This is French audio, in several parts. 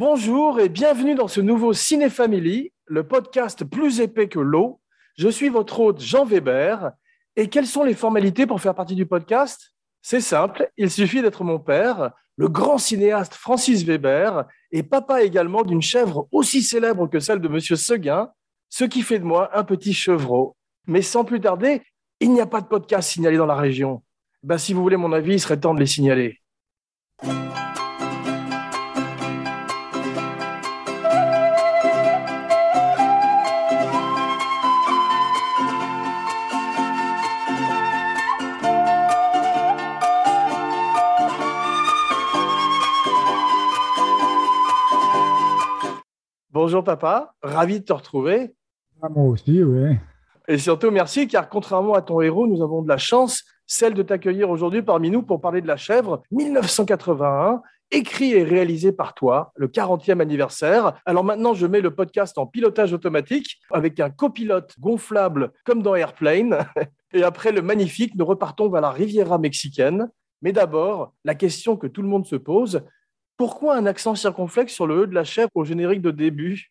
Bonjour et bienvenue dans ce nouveau Ciné Family, le podcast plus épais que l'eau. Je suis votre hôte Jean Weber. Et quelles sont les formalités pour faire partie du podcast? C'est simple, il suffit d'être mon père, le grand cinéaste Francis Weber, et papa également d'une chèvre aussi célèbre que celle de Monsieur Seguin, ce qui fait de moi un petit chevreau. Mais sans plus tarder, il n'y a pas de podcast signalé dans la région. Ben, si vous voulez mon avis, il serait temps de les signaler. Bonjour papa, ravi de te retrouver. Ah, moi aussi, oui. Et surtout, merci, car contrairement à ton héros, nous avons de la chance, celle de t'accueillir aujourd'hui parmi nous pour parler de La Chèvre, 1981, écrit et réalisé par toi, le 40e anniversaire. Alors maintenant, je mets le podcast en pilotage automatique avec un copilote gonflable comme dans Airplane. Et après le magnifique, nous repartons vers la Riviera mexicaine. Mais d'abord, la question que tout le monde se pose, pourquoi un accent circonflexe sur le E de la chèvre au générique de début?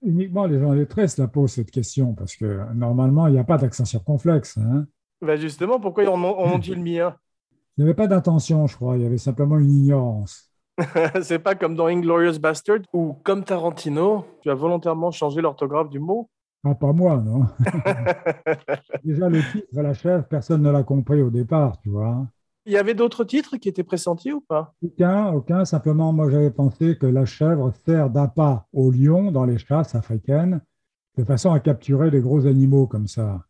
Uniquement les gens lettrés se la posent cette question, parce que normalement, il n'y a pas d'accent circonflexe. Hein. Ben justement, pourquoi on ont dit le mien? Il n'y avait pas d'intention, je crois, il y avait simplement une ignorance. C'est pas comme dans Inglorious Bastard, où, comme Tarantino, tu as volontairement changé l'orthographe du mot? Ah, pas moi, non. Déjà, le titre, la chèvre, personne ne l'a compris au départ, tu vois. Il y avait d'autres titres qui étaient pressentis ou pas? Aucun, aucun. Simplement, moi, j'avais pensé que la chèvre sert d'appât au lion dans les chasses africaines, de façon à capturer des gros animaux comme ça.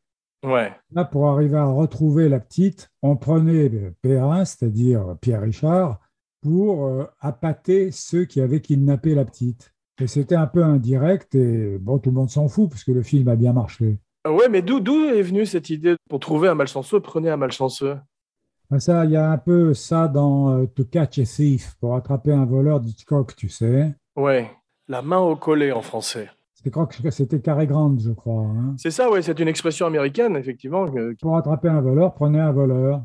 Ouais. Là, pour arriver à retrouver la petite, on prenait Perrin, c'est-à-dire Pierre Richard, pour euh, appâter ceux qui avaient kidnappé la petite. Et c'était un peu indirect, et bon, tout le monde s'en fout, puisque le film a bien marché. Ouais, mais d'où est venue cette idée pour trouver un malchanceux, prenez un malchanceux ça, il y a un peu ça dans euh, To Catch a Thief, pour attraper un voleur d'Hitchcock, tu sais. Ouais, la main au collet en français. C'était carré grande, je crois. Hein. C'est ça, oui, c'est une expression américaine, effectivement. Pour attraper un voleur, prenez un voleur.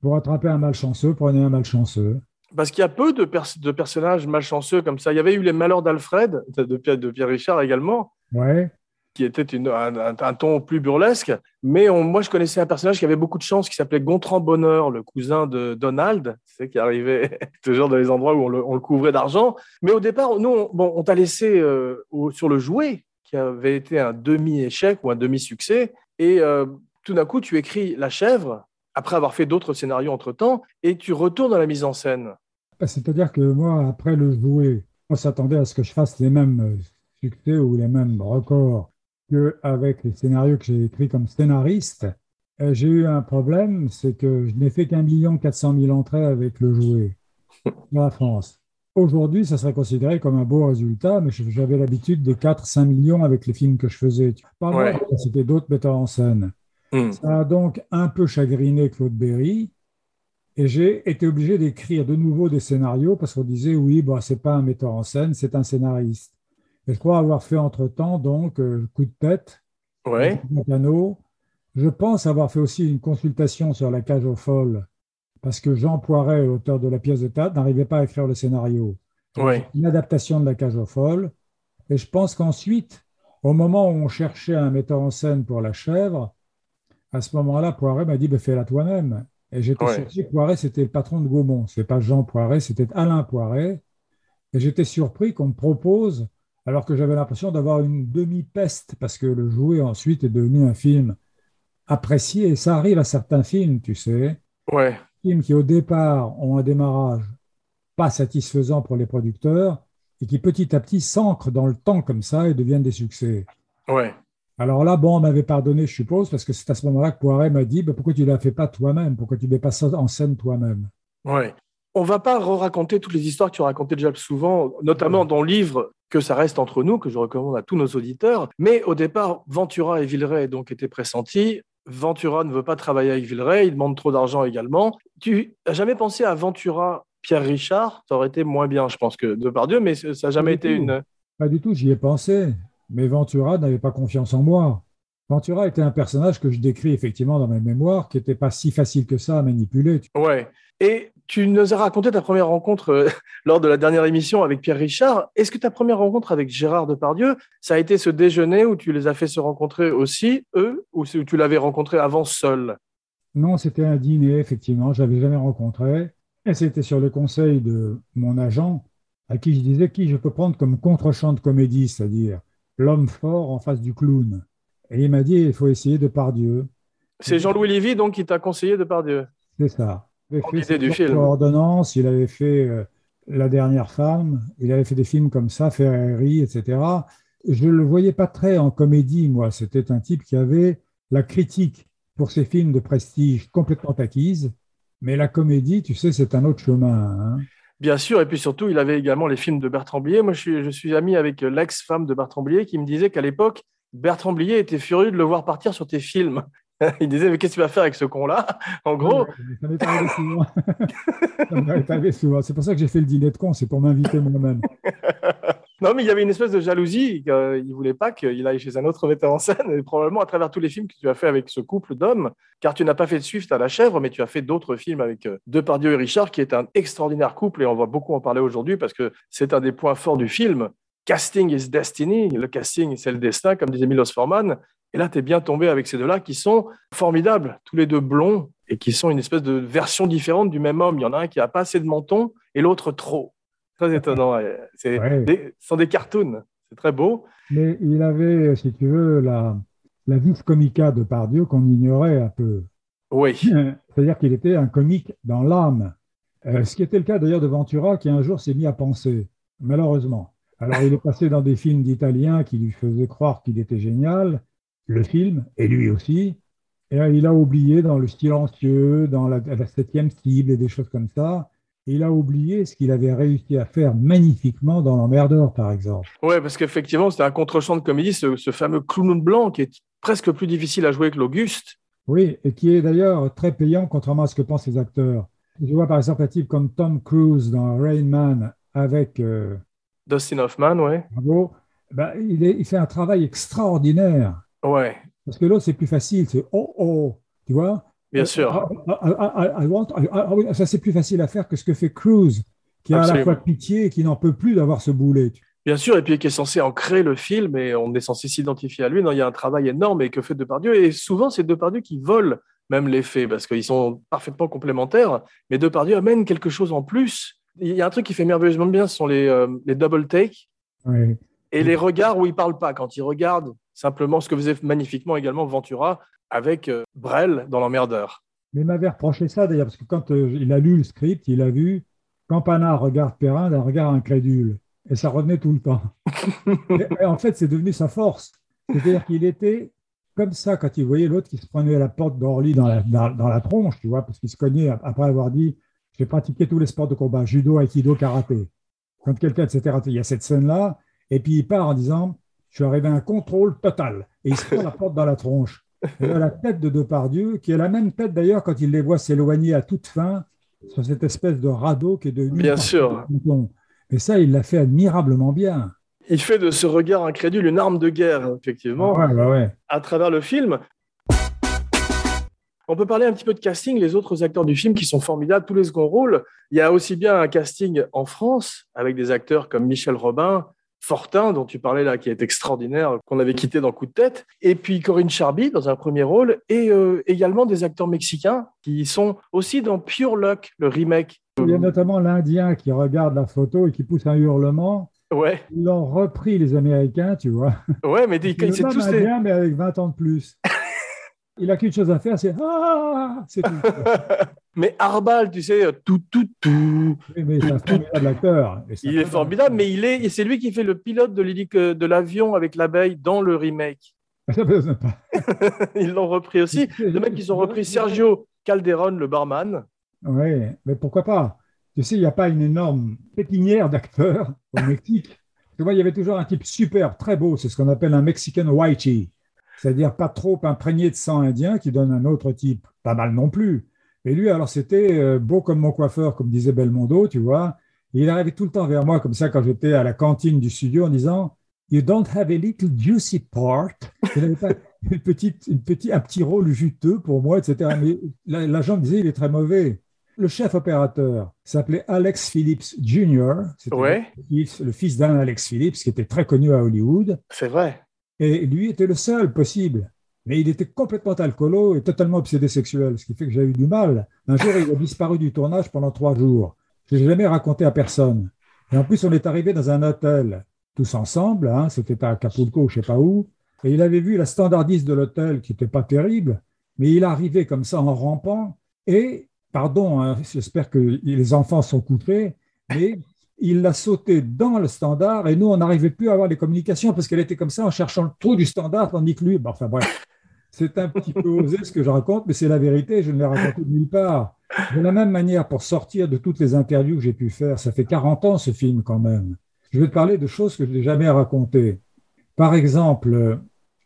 Pour attraper un malchanceux, prenez un malchanceux. Parce qu'il y a peu de, de, personnages malchanceux comme ça. Il y avait eu les malheurs d'Alfred, de, de Pierre Richard également. Ouais qui était un, ton plus burlesque. Mais moi, je connaissais un personnage qui avait beaucoup de chance, qui s'appelait Gontran Bonheur, le cousin de Donald, c'est qui arrivait toujours dans les endroits où on le, couvrait d'argent. Mais au départ, nous, on, bon, on t'a laissé euh, sur le jouet, qui avait été un demi-échec ou un demi-succès. Et euh, tout d'un coup, tu écris La chèvre, après avoir fait d'autres scénarios entre-temps, et tu retournes dans la mise en scène. Bah, c'est-à-dire que moi, après le jouet, on s'attendait à ce que je fasse les mêmes euh, succès ou les mêmes records avec les scénarios que j'ai écrits comme scénariste, euh, j'ai eu un problème, c'est que je n'ai fait qu'un million quatre cent mille entrées avec le jouet dans la France. Aujourd'hui, ça serait considéré comme un beau résultat, mais j'avais l'habitude des 4-5 millions avec les films que je faisais. Pas moi, c'était d'autres metteurs en scène. Hmm. Ça a donc un peu chagriné Claude Berry, et j'ai été obligé d'écrire de nouveau des scénarios parce qu'on disait oui, bah, ce n'est pas un metteur en scène, c'est un scénariste. Et je crois avoir fait entre-temps, donc, euh, coup de tête, ouais. piano. Je pense avoir fait aussi une consultation sur la cage aux folles, parce que Jean Poiret, l'auteur de la pièce de théâtre, n'arrivait pas à écrire le scénario. Ouais. Une adaptation de la cage aux folles. Et je pense qu'ensuite, au moment où on cherchait un metteur en scène pour La Chèvre, à ce moment-là, Poiret m'a dit bah, Fais-la toi-même. Et j'étais surpris. Poiret, c'était le patron de Gaumont. Ce n'est pas Jean Poiret, c'était Alain Poiret. Et j'étais surpris qu'on me propose alors que j'avais l'impression d'avoir une demi-peste, parce que le jouet ensuite est devenu un film apprécié, et ça arrive à certains films, tu sais. Ouais. Films qui au départ ont un démarrage pas satisfaisant pour les producteurs, et qui petit à petit s'ancrent dans le temps comme ça et deviennent des succès. Ouais. Alors là, bon, on m'avait pardonné, je suppose, parce que c'est à ce moment-là que Poiret m'a dit bah, pourquoi tu ne la fais pas toi-même? Pourquoi tu ne mets pas ça en scène toi-même? Ouais. On va pas raconter toutes les histoires que tu as racontées déjà souvent, notamment dans le livre que ça reste entre nous, que je recommande à tous nos auditeurs. Mais au départ, Ventura et Villeray donc été pressentis. Ventura ne veut pas travailler avec Villeray, il demande trop d'argent également. Tu n'as jamais pensé à Ventura Pierre Richard? Ça aurait été moins bien, je pense, que de par Dieu, mais ça n'a jamais été une. Pas du tout, j'y ai pensé. Mais Ventura n'avait pas confiance en moi. Ventura était un personnage que je décris effectivement dans mes mémoires, qui n'était pas si facile que ça à manipuler. Ouais. Et Tu nous as raconté ta première rencontre euh, lors de la dernière émission avec Pierre Richard. Est-ce que ta première rencontre avec Gérard Depardieu, ça a été ce déjeuner où tu les as fait se rencontrer aussi, eux, ou tu l'avais rencontré avant seul? Non, c'était un dîner, effectivement. Je l'avais jamais rencontré. Et c'était sur le conseil de mon agent, à qui je disais qui je peux prendre comme contre-champ de comédie, c'est-à-dire l'homme fort en face du clown. Et il m'a dit il faut essayer Depardieu. C'est Jean-Louis Lévy donc qui t'a conseillé Depardieu. C'est ça. Il avait fait du film. Ordonnance, il avait fait euh, La dernière femme, il avait fait des films comme ça, Ferrari, etc. Je ne le voyais pas très en comédie, moi. C'était un type qui avait la critique pour ses films de prestige complètement acquise, mais la comédie, tu sais, c'est un autre chemin. Hein. Bien sûr, et puis surtout, il avait également les films de Bertrand Blier. Moi, je suis, je suis ami avec l'ex-femme de Bertrand Blier qui me disait qu'à l'époque, Bertrand Blier était furieux de le voir partir sur tes films. il disait, mais qu'est-ce que tu vas faire avec ce con-là? En gros. Ça m'est arrivé souvent. ça m'est arrivé souvent. C'est pour ça que j'ai fait le dîner de con, c'est pour m'inviter moi-même. non, mais il y avait une espèce de jalousie. Euh, il ne voulait pas qu'il aille chez un autre metteur en scène, et probablement à travers tous les films que tu as fait avec ce couple d'hommes, car tu n'as pas fait de Swift à la chèvre, mais tu as fait d'autres films avec euh, Depardieu et Richard, qui est un extraordinaire couple, et on va beaucoup en parler aujourd'hui parce que c'est un des points forts du film. Casting is destiny, le casting c'est le destin, comme disait Milos Forman. Et là, tu es bien tombé avec ces deux-là qui sont formidables, tous les deux blonds, et qui sont une espèce de version différente du même homme. Il y en a un qui a pas assez de menton et l'autre trop. Très étonnant. C'est ce sont des cartoons. C'est très beau. Mais il avait, si tu veux, la, la vis comica de Pardieu qu'on ignorait un peu. Oui. C'est-à-dire qu'il était un comique dans l'âme. Euh, ce qui était le cas d'ailleurs de Ventura, qui un jour s'est mis à penser, malheureusement. Alors, il est passé dans des films d'Italiens qui lui faisaient croire qu'il était génial le film, et lui aussi. Et il a oublié dans le silencieux, dans la, septième cible et des choses comme ça. il a oublié ce qu'il avait réussi à faire magnifiquement dans L'Emmerdeur, par exemple. Oui, parce qu'effectivement, c'était un contre-champ de comédie, ce, fameux clown blanc qui est presque plus difficile à jouer que l'Auguste. Oui, et qui est d'ailleurs très payant, contrairement à ce que pensent les acteurs. Je vois par exemple un type comme Tom Cruise dans Rain Man avec. Euh, Dustin Hoffman, oui. Bravo. Ben, il, il, fait un travail extraordinaire. Ouais. Parce que l'autre, c'est plus facile. C'est oh, oh. Tu vois? Bien sûr. ça, c'est plus facile à faire que ce que fait Cruz, qui a à la fois pitié et qui n'en peut plus d'avoir ce boulet. Bien sûr, et puis qui est censé ancrer le film et on est censé s'identifier à lui. Non, il y a un travail énorme et que fait Depardieu? Et souvent, c'est Depardieu qui vole même les faits parce qu'ils sont parfaitement complémentaires. Mais Depardieu amène quelque chose en plus. Il y a un truc qui fait merveilleusement bien, ce sont les, euh, les double takes. Et les regards où il parle pas. Quand il regarde simplement ce que faisait magnifiquement également Ventura avec euh, Brel dans L'Emmerdeur. Mais il m'avait reproché ça d'ailleurs, parce que quand euh, il a lu le script, il a vu Campana regarde Perrin d'un regard incrédule. Et ça revenait tout le temps. et, en fait, c'est devenu sa force. C'est-à-dire qu'il était comme ça quand il voyait l'autre qui se prenait à la porte d'Orly dans la, dans, la tronche, tu vois, parce qu'il se cognait après avoir dit J'ai pratiqué tous les sports de combat, judo, aikido, karaté. Quand quelqu'un, etc., il y a cette scène-là, et puis il part en disant je suis arrivé à un contrôle total. Et il se prend la porte dans la tronche. Et la tête de Depardieu, qui est la même tête d'ailleurs quand il les voit s'éloigner à toute fin sur cette espèce de radeau qui est devenu. Bien sûr. Et ça, il l'a fait admirablement bien. Il fait de ce regard incrédule une arme de guerre, effectivement, ouais, à travers le film. On peut parler un petit peu de casting, les autres acteurs du film qui sont formidables, tous les seconds rôles. Il y a aussi bien un casting en France avec des acteurs comme Michel Robin, Fortin, dont tu parlais là, qui est extraordinaire, qu'on avait quitté dans Coup de tête, et puis Corinne Charby dans un premier rôle, et euh, également des acteurs mexicains qui sont aussi dans Pure Luck, le remake. Il y a notamment l'Indien qui regarde la photo et qui pousse un hurlement. Ouais. Ils l'ont repris, les Américains, tu vois. Ouais, mais c'est tous indien, mais avec 20 ans de plus. Il a qu'une chose à faire, c'est ah, c'est tout. mais Arbal, tu sais, tout, tout, tout. Oui, mais c'est un formidable acteur. Il est formidable, mais il est, c'est lui qui fait le pilote de de l'avion avec l'abeille dans le remake. Ils l'ont repris aussi. Le mec, ils ont repris Sergio Calderon, le barman. Oui, mais pourquoi pas? Tu sais, il n'y a pas une énorme pépinière d'acteurs au Mexique. Tu vois, il y avait toujours un type superbe, très beau. C'est ce qu'on appelle un Mexican whitey c'est-à-dire pas trop imprégné de sang indien qui donne un autre type, pas mal non plus. Mais lui, alors c'était euh, beau comme mon coiffeur, comme disait Belmondo, tu vois. il arrivait tout le temps vers moi comme ça quand j'étais à la cantine du studio en disant You don't have a little juicy part. Il n'avait pas une petite, une petite, un petit rôle juteux pour moi, etc. Mais l'agent me disait Il est très mauvais. le chef opérateur s'appelait Alex Phillips Jr. C'était Ouais, le fils, le fils d'un Alex Phillips qui était très connu à Hollywood. c'est vrai. Et lui était le seul possible. Mais il était complètement alcoolo et totalement obsédé sexuel, ce qui fait que j'ai eu du mal. Un jour, il a disparu du tournage pendant trois jours. Je l'ai jamais raconté à personne. Et en plus, on est arrivé dans un hôtel, tous ensemble, hein, c'était à Acapulco, je sais pas où, et il avait vu la standardiste de l'hôtel qui n'était pas terrible, mais il arrivait comme ça en rampant, et, pardon, hein, j'espère que les enfants sont coutrés, mais il l'a sauté dans le standard, et nous, on n'arrivait plus à avoir les communications parce qu'elle était comme ça en cherchant le trou du standard, tandis que lui, bon, enfin bref, c'est un petit peu osé ce que je raconte, mais c'est la vérité, je ne l'ai raconté de nulle part. De la même manière, pour sortir de toutes les interviews que j'ai pu faire, ça fait 40 ans ce film quand même, je vais te parler de choses que je n'ai jamais racontées. Par exemple,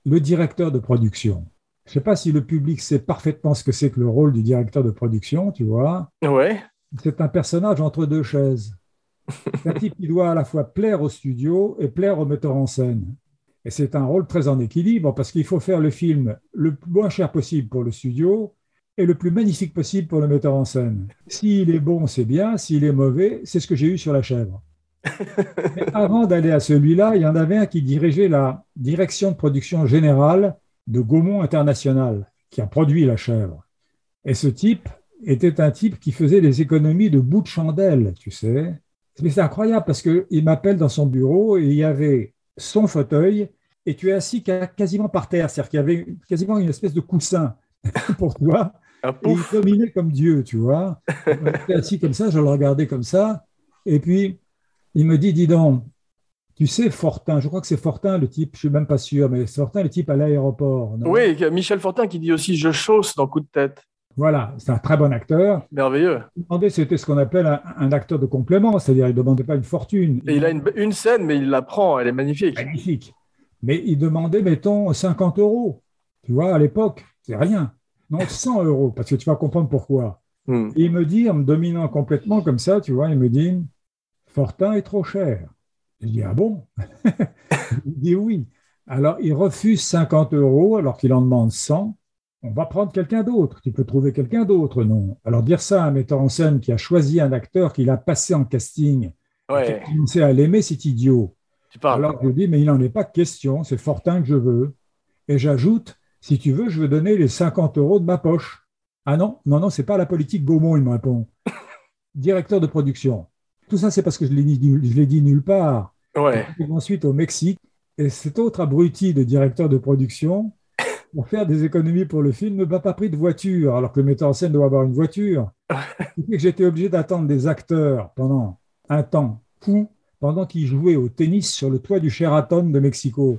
le directeur de production. Je ne sais pas si le public sait parfaitement ce que c'est que le rôle du directeur de production, tu vois. Ouais, C'est un personnage entre deux chaises. C'est un type qui doit à la fois plaire au studio et plaire au metteur en scène. Et c'est un rôle très en équilibre parce qu'il faut faire le film le moins cher possible pour le studio et le plus magnifique possible pour le metteur en scène. S'il est bon, c'est bien. S'il est mauvais, c'est ce que j'ai eu sur la chèvre. Mais avant d'aller à celui-là, il y en avait un qui dirigeait la direction de production générale de Gaumont International, qui a produit la chèvre. Et ce type était un type qui faisait des économies de bout de chandelle, tu sais. Mais c'est incroyable parce qu'il m'appelle dans son bureau et il y avait son fauteuil et tu es assis quasiment par terre, c'est-à-dire qu'il y avait quasiment une espèce de coussin pour toi. un Et il dominait comme Dieu, tu vois. J'étais assis comme ça, je le regardais comme ça. Et puis, il me dit, dis donc, tu sais, Fortin, je crois que c'est Fortin le type, je suis même pas sûr, mais c'est Fortin le type à l'aéroport. Oui, Michel Fortin qui dit aussi Je chausse dans Coup de tête. Voilà, c'est un très bon acteur. Merveilleux. Il demandait, c'était ce qu'on appelle un, un acteur de complément, c'est-à-dire il ne demandait pas une fortune. Et il a une, une scène, mais il la prend, elle est magnifique. magnifique. Mais il demandait, mettons, 50 euros. Tu vois, à l'époque, c'est rien. Non, 100 euros, parce que tu vas comprendre pourquoi. Hmm. Et il me dit, en me dominant complètement comme ça, tu vois, il me dit, Fortin est trop cher. Je dis, ah bon? Il dit oui. Alors, il refuse 50 euros alors qu'il en demande 100. On va prendre quelqu'un d'autre. Tu peux trouver quelqu'un d'autre, non? Alors, dire ça à un metteur en scène qui a choisi un acteur qu'il a passé en casting, qui Ouais, a commencé à l'aimer, c'est idiot. tu parles. Alors, je dis, mais il n'en est pas question, c'est Fortin que je veux. Et j'ajoute, si tu veux, je veux donner les 50 euros de ma poche. Ah non, non, non, c'est pas la politique Gaumont, il me répond. Directeur de production. Tout ça, c'est parce que je l'ai dit, je l'ai dit nulle part. Ouais. Et ensuite au Mexique. Et cet autre abruti de directeur de production, pour faire des économies pour le film, ne m'a pas pris de voiture, alors que le metteur en scène doit avoir une voiture. J'étais obligé d'attendre des acteurs pendant un temps fou, pendant qu'ils jouaient au tennis sur le toit du Sheraton de Mexico.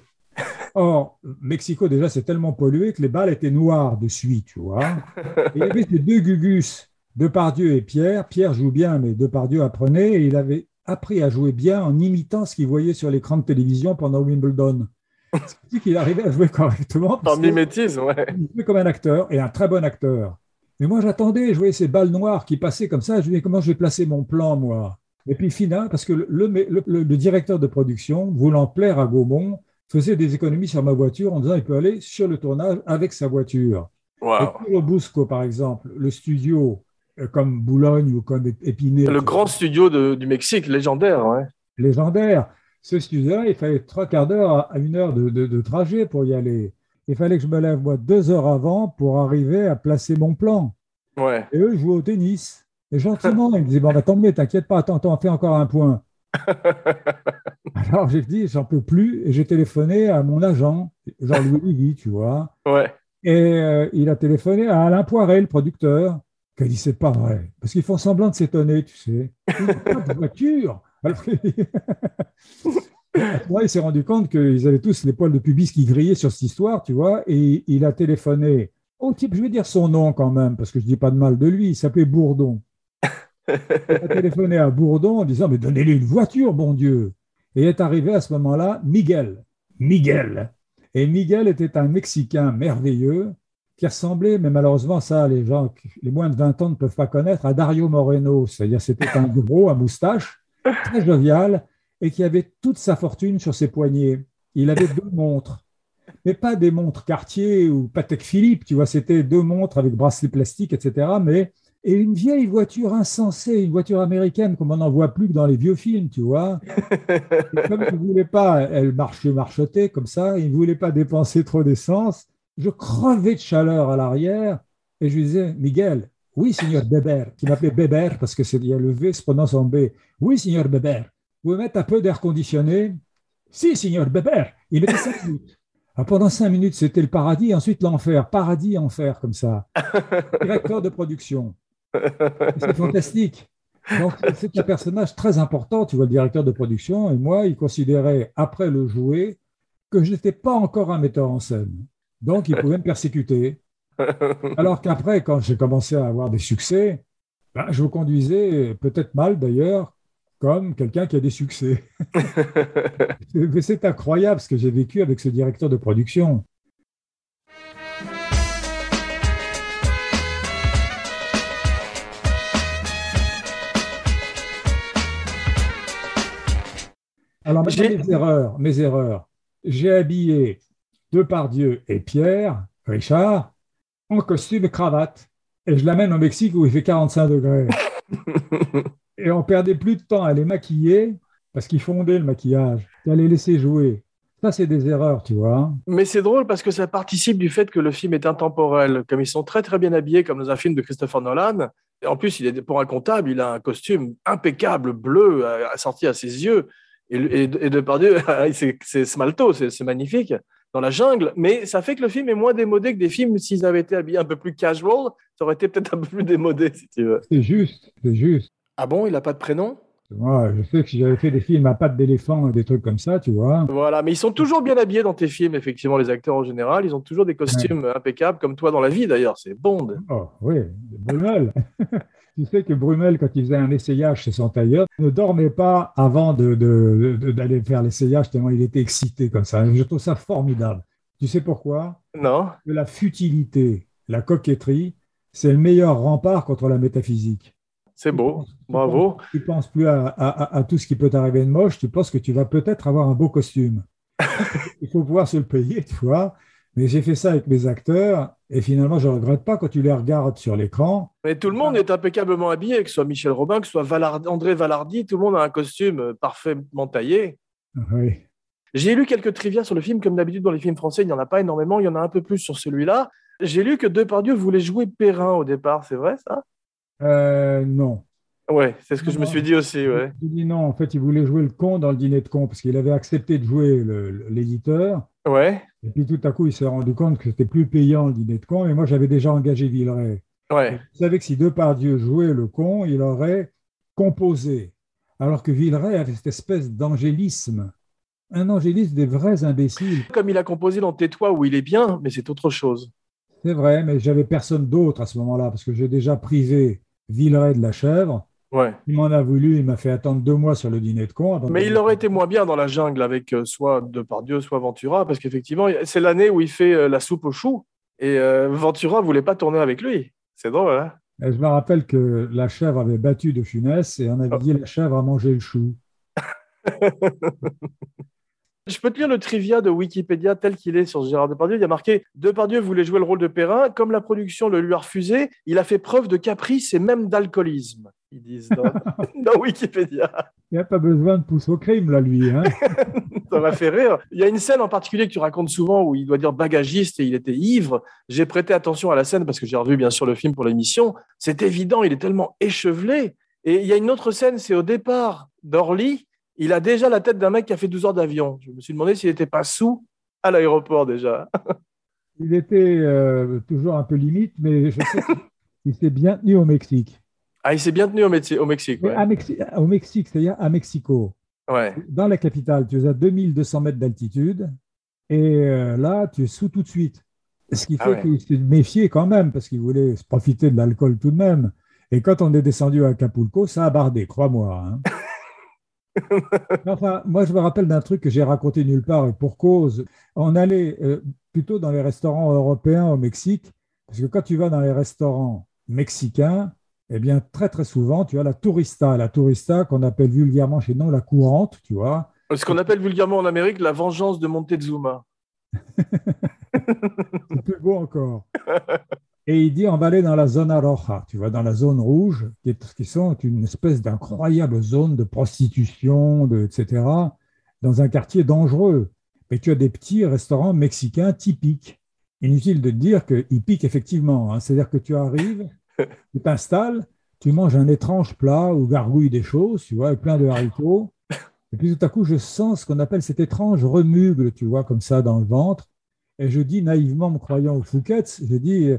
Or, Mexico, déjà, c'est tellement pollué que les balles étaient noires de suie, tu vois. Et il y avait ces deux gugus, Depardieu et Pierre. Pierre joue bien, mais Depardieu apprenait et il avait appris à jouer bien en imitant ce qu'il voyait sur l'écran de télévision pendant Wimbledon. Ce qui qu'il arrivait à jouer correctement. Par mimétisme, ouais. il jouait comme un acteur et un très bon acteur. Mais moi, j'attendais, je voyais ces balles noires qui passaient comme ça. Je me disais, comment je vais placer mon plan, moi? Et puis, final, parce que le, le- le- le directeur de production, voulant plaire à Gaumont, faisait des économies sur ma voiture en disant il peut aller sur le tournage avec sa voiture. Et Waouh. pour le Busco, par exemple, le studio euh, comme Boulogne ou comme Épinay, Le grand studio de- du Mexique, légendaire, ouais. légendaire, ce studio-là, il fallait trois quarts d'heure à une heure de, de- de trajet pour y aller. Il fallait que je me lève, moi, deux heures avant pour arriver à placer mon plan. Ouais. Et eux jouaient au tennis. Et gentiment, ils me disaient, bon, bah, tant mieux, t'inquiète pas, attends, attends, fais encore un point. Alors j'ai dit, j'en peux plus, et j'ai téléphoné à mon agent, Jean-Louis Livy, tu vois. Ouais. Et euh, il a téléphoné à Alain Poiret, le producteur, qui a dit, c'est pas vrai. Parce qu'ils font semblant de s'étonner, tu sais. Il n'y a pas de voiture. Il s'est rendu compte qu'ils avaient tous les poils de pubis qui grillaient sur cette histoire, tu vois, et il a téléphoné au type, je vais dire son nom quand même, parce que je dis pas de mal de lui, il s'appelait Bourdon. Il a téléphoné à Bourdon en disant, mais donnez-lui une voiture, bon Dieu. Et est arrivé à ce moment-là Miguel. Miguel. Et Miguel était un Mexicain merveilleux qui ressemblait, mais malheureusement, ça, les gens, les moins de 20 ans ne peuvent pas connaître, à Dario Moreno. C'est-à-dire, c'était un gros à moustache, très jovial, et qui avait toute sa fortune sur ses poignets. Il avait deux montres, mais pas des montres Cartier ou Patek Philippe, tu vois, c'était deux montres avec bracelet plastique, etc. Mais, et une vieille voiture insensée, une voiture américaine comme on n'en voit plus que dans les vieux films, tu vois. comme je ne voulais pas, elle marchait, marchotait comme ça, il ne voulait pas dépenser trop d'essence. Je crevais de chaleur à l'arrière et je lui disais, Miguel, oui, signor Beber, qui m'appelait Beber parce que c'est, il y a le V se prononce en B. Oui, signor Beber, vous pouvez mettre un peu d'air conditionné Si, signor Beber. Il était cinq minutes. Ah, pendant cinq minutes, c'était le paradis, ensuite l'enfer. Paradis, enfer, comme ça. Directeur de production. C'est fantastique. Donc, c'est un personnage très important, tu vois, le directeur de production. Et moi, il considérait, après le jouer, que je n'étais pas encore un metteur en scène. Donc, il pouvait me persécuter. Alors qu'après, quand j'ai commencé à avoir des succès, ben, je vous conduisais, peut-être mal d'ailleurs, comme quelqu'un qui a des succès. C'est incroyable ce que j'ai vécu avec ce directeur de production. Alors, mes erreurs, mes erreurs. J'ai habillé Depardieu et Pierre, Richard, en costume et cravate. Et je l'amène au Mexique où il fait 45 degrés. et on perdait plus de temps à les maquiller parce qu'ils fondaient le maquillage et à les laisser jouer. Ça, c'est des erreurs, tu vois. Mais c'est drôle parce que ça participe du fait que le film est intemporel. Comme ils sont très, très bien habillés, comme dans un film de Christopher Nolan. Et en plus, il est, pour un comptable, il a un costume impeccable, bleu, assorti à ses yeux. Et, et, et Depardieu, c'est smalto, c'est magnifique dans la jungle, mais ça fait que le film est moins démodé que des films s'ils avaient été habillés un peu plus casual, ça aurait été peut-être un peu plus démodé, si tu veux. C'est juste, c'est juste. Ah bon, il n'a pas de prénom? Moi, je sais que si j'avais fait des films à pattes d'éléphant, des trucs comme ça, tu vois. Voilà, mais ils sont toujours bien habillés dans tes films, effectivement, les acteurs en général. Ils ont toujours des costumes impeccables, comme toi dans la vie d'ailleurs. C'est Bond. Oh, oui, Brumel. tu sais que Brumel, quand il faisait un essayage chez son tailleur, ne dormait pas avant d'aller de, de, faire l'essayage, tellement il était excité comme ça. Je trouve ça formidable. Tu sais pourquoi? Non. Que la futilité, la coquetterie, c'est le meilleur rempart contre la métaphysique. C'est beau, bravo. Tu ne penses plus à, tout ce qui peut t'arriver de moche, tu penses que tu vas peut-être avoir un beau costume. Il faut pouvoir se le payer, tu vois. Mais j'ai fait ça avec mes acteurs et finalement, je ne regrette pas quand tu les regardes sur l'écran. Mais tout le monde est impeccablement habillé, que ce soit Michel Robin, que ce soit André Valardi, tout le monde a un costume parfaitement taillé. Oui. J'ai lu quelques trivia sur le film, comme d'habitude dans les films français, il n'y en a pas énormément, il y en a un peu plus sur celui-là. J'ai lu que Depardieu voulait jouer Perrin au départ, c'est vrai ça? Euh, non. Ouais, c'est ce que je me suis dit aussi. Ouais. Je dis non, en fait, il voulait jouer le con dans le dîner de con parce qu'il avait accepté de jouer l'éditeur. Ouais. Et puis tout à coup, il s'est rendu compte que c'était plus payant le dîner de con. Et moi, j'avais déjà engagé Villeray. Ouais. Vous savez que si Depardieu jouait le con, il aurait composé. Alors que Villeray avait cette espèce d'angélisme. Un angélisme des vrais imbéciles. Comme il a composé dans Tais-toi où il est bien, mais c'est autre chose. C'est vrai, mais j'avais personne d'autre à ce moment-là parce que j'ai déjà privé Villeray de la Chèvre. Ouais. Il m'en a voulu, il m'a fait attendre deux mois sur le dîner de con. Mais il aurait été moins bien dans la jungle avec euh, soit Depardieu, soit Ventura, parce qu'effectivement, c'est l'année où il fait euh, la soupe aux choux, et euh, Ventura voulait pas tourner avec lui. C'est drôle, hein et Je me rappelle que la chèvre avait battu de Funès, et on avait oh. dit la chèvre a mangé le chou. Je peux te lire le trivia de Wikipédia tel qu'il est sur Gérard Depardieu. Il y a marqué Depardieu voulait jouer le rôle de Perrin. Comme la production le lui a refusé, il a fait preuve de caprice et même d'alcoolisme. Ils disent dans, Wikipédia. Il n'y a pas besoin de pousser au crime, là, lui. Hein. Ça m'a fait rire. Il y a une scène en particulier que tu racontes souvent où il doit dire bagagiste et il était ivre. J'ai prêté attention à la scène parce que j'ai revu bien sûr le film pour l'émission. C'est évident, il est tellement échevelé. Et il y a une autre scène, c'est au départ d'Orly il a déjà la tête d'un mec qui a fait 12 heures d'avion. Je me suis demandé s'il n'était pas sous à l'aéroport déjà. il était euh, toujours un peu limite, mais je sais qu'il s'est bien tenu au Mexique. Ah, il s'est bien tenu au, au Mexique. au Mexique, c'est-à-dire à Mexico. Ouais. Dans la capitale, tu es à 2200 mètres d'altitude et euh, là, tu es sous tout de suite. Ce qui ah fait qu'il s'est méfié quand même parce qu'il voulait se profiter de l'alcool tout de même. Et quand on est descendu à Acapulco, ça a bardé, crois-moi. Hein. enfin, moi, je me rappelle d'un truc que j'ai raconté nulle part et pour cause. On allait euh, plutôt dans les restaurants européens au Mexique, parce que quand tu vas dans les restaurants mexicains, eh bien, très très souvent, tu as la tourista, la tourista qu'on appelle vulgairement chez nous la courante, tu vois. Ce qu'on appelle vulgairement en Amérique la vengeance de Montezuma. C'est plus beau encore. Et il dit on va aller dans la zone roja, tu vois, dans la zone rouge, qui, est, qui sont une espèce d'incroyable zone de prostitution, de, etc., dans un quartier dangereux. Mais tu as des petits restaurants mexicains typiques. Inutile de dire qu'ils piquent effectivement. Hein. C'est-à-dire que tu arrives, tu t'installes, tu manges un étrange plat ou gargouille des choses, tu vois, plein de haricots. Et puis tout à coup, je sens ce qu'on appelle cet étrange remugle, tu vois, comme ça dans le ventre. Et je dis naïvement, me croyant au Fouquet, je dis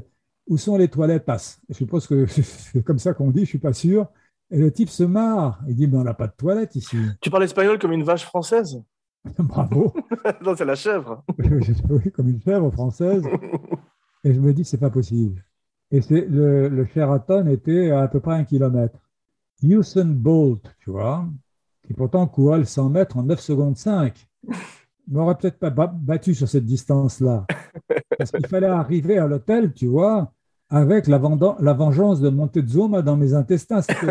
où sont les toilettes Je suppose que c'est comme ça qu'on dit, je suis pas sûr. Et le type se marre. Il dit mais on n'a pas de toilettes ici. Tu parles espagnol comme une vache française? Bravo. non, c'est la chèvre. oui, comme une chèvre française. Et je me dis c'est pas possible. Et c'est le, le Sheraton était à, à peu près un kilomètre. Usain Bolt, tu vois, qui pourtant courait le 100 mètres en 9 secondes 5, m'aurait peut-être pas battu sur cette distance-là. Parce qu'il fallait arriver à l'hôtel, tu vois, avec la, la, vengeance de Montezuma dans mes intestins.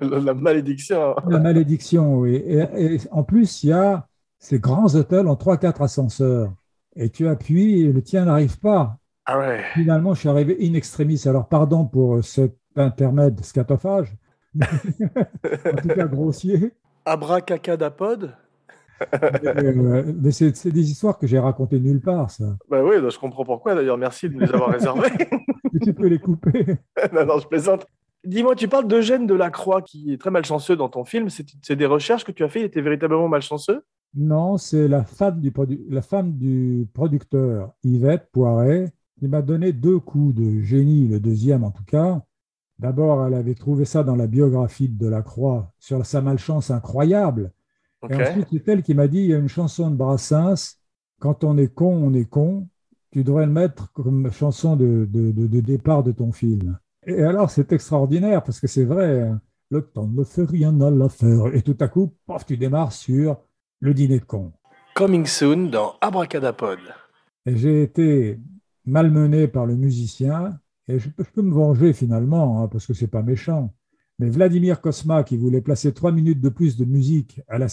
La, la, malédiction. La malédiction, oui. Et, en plus, il y a ces grands hôtels en 3-4 ascenseurs. Et tu appuies et le tien n'arrive pas. Ah ouais. Finalement, je suis arrivé in extremis. Alors, pardon pour cet intermède scatophage, en tout cas grossier. Abracacadapod euh, mais c'est des histoires que j'ai racontées nulle part, ça. Bah oui, bah, je comprends pourquoi d'ailleurs. Merci de nous les avoir réservées. tu peux les couper. non, non, je plaisante. Dis-moi, tu parles d'Eugène Delacroix qui est très malchanceux dans ton film. C'est des recherches que tu as fait Il était véritablement malchanceux? Non, c'est la, femme du la femme du producteur, Yvette Poiret, qui m'a donné deux coups de génie, le deuxième en tout cas. D'abord, elle avait trouvé ça dans la biographie de Delacroix sur sa malchance incroyable. Et ensuite, c'est elle qui m'a dit il y a une chanson de Brassens, quand on est con, on est con, tu devrais le mettre comme chanson de, de, départ de ton film. Et alors, c'est extraordinaire parce que c'est vrai, hein. le temps ne fait rien à l'affaire. Et tout à coup, pof, tu démarres sur le dîner de con. Coming soon dans Abracadapod. J'ai été malmené par le musicien et je peux, me venger finalement, hein, parce que c'est pas méchant. Mais Vladimir Kosma, qui voulait placer trois minutes de plus de musique à la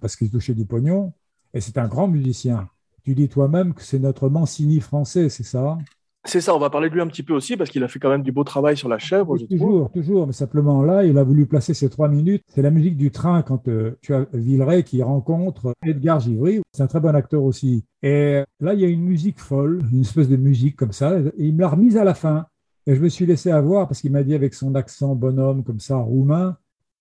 parce qu'il touchait du pognon, et c'est un grand musicien. Tu dis toi-même que c'est notre Mancini français, c'est ça c'est ça, on va parler de lui un petit peu aussi parce qu'il a fait quand même du beau travail sur la chèvre. toujours, toujours, mais simplement là, il a voulu placer ces trois minutes. C'est la musique du train quand euh, tu as Villeray qui rencontre Edgar Givry. C'est un très bon acteur aussi. Et là, il y a une musique folle, une espèce de musique comme ça, et il me l'a remise à la fin. Et je me suis laissé avoir parce qu'il m'a dit avec son accent bonhomme comme ça, roumain,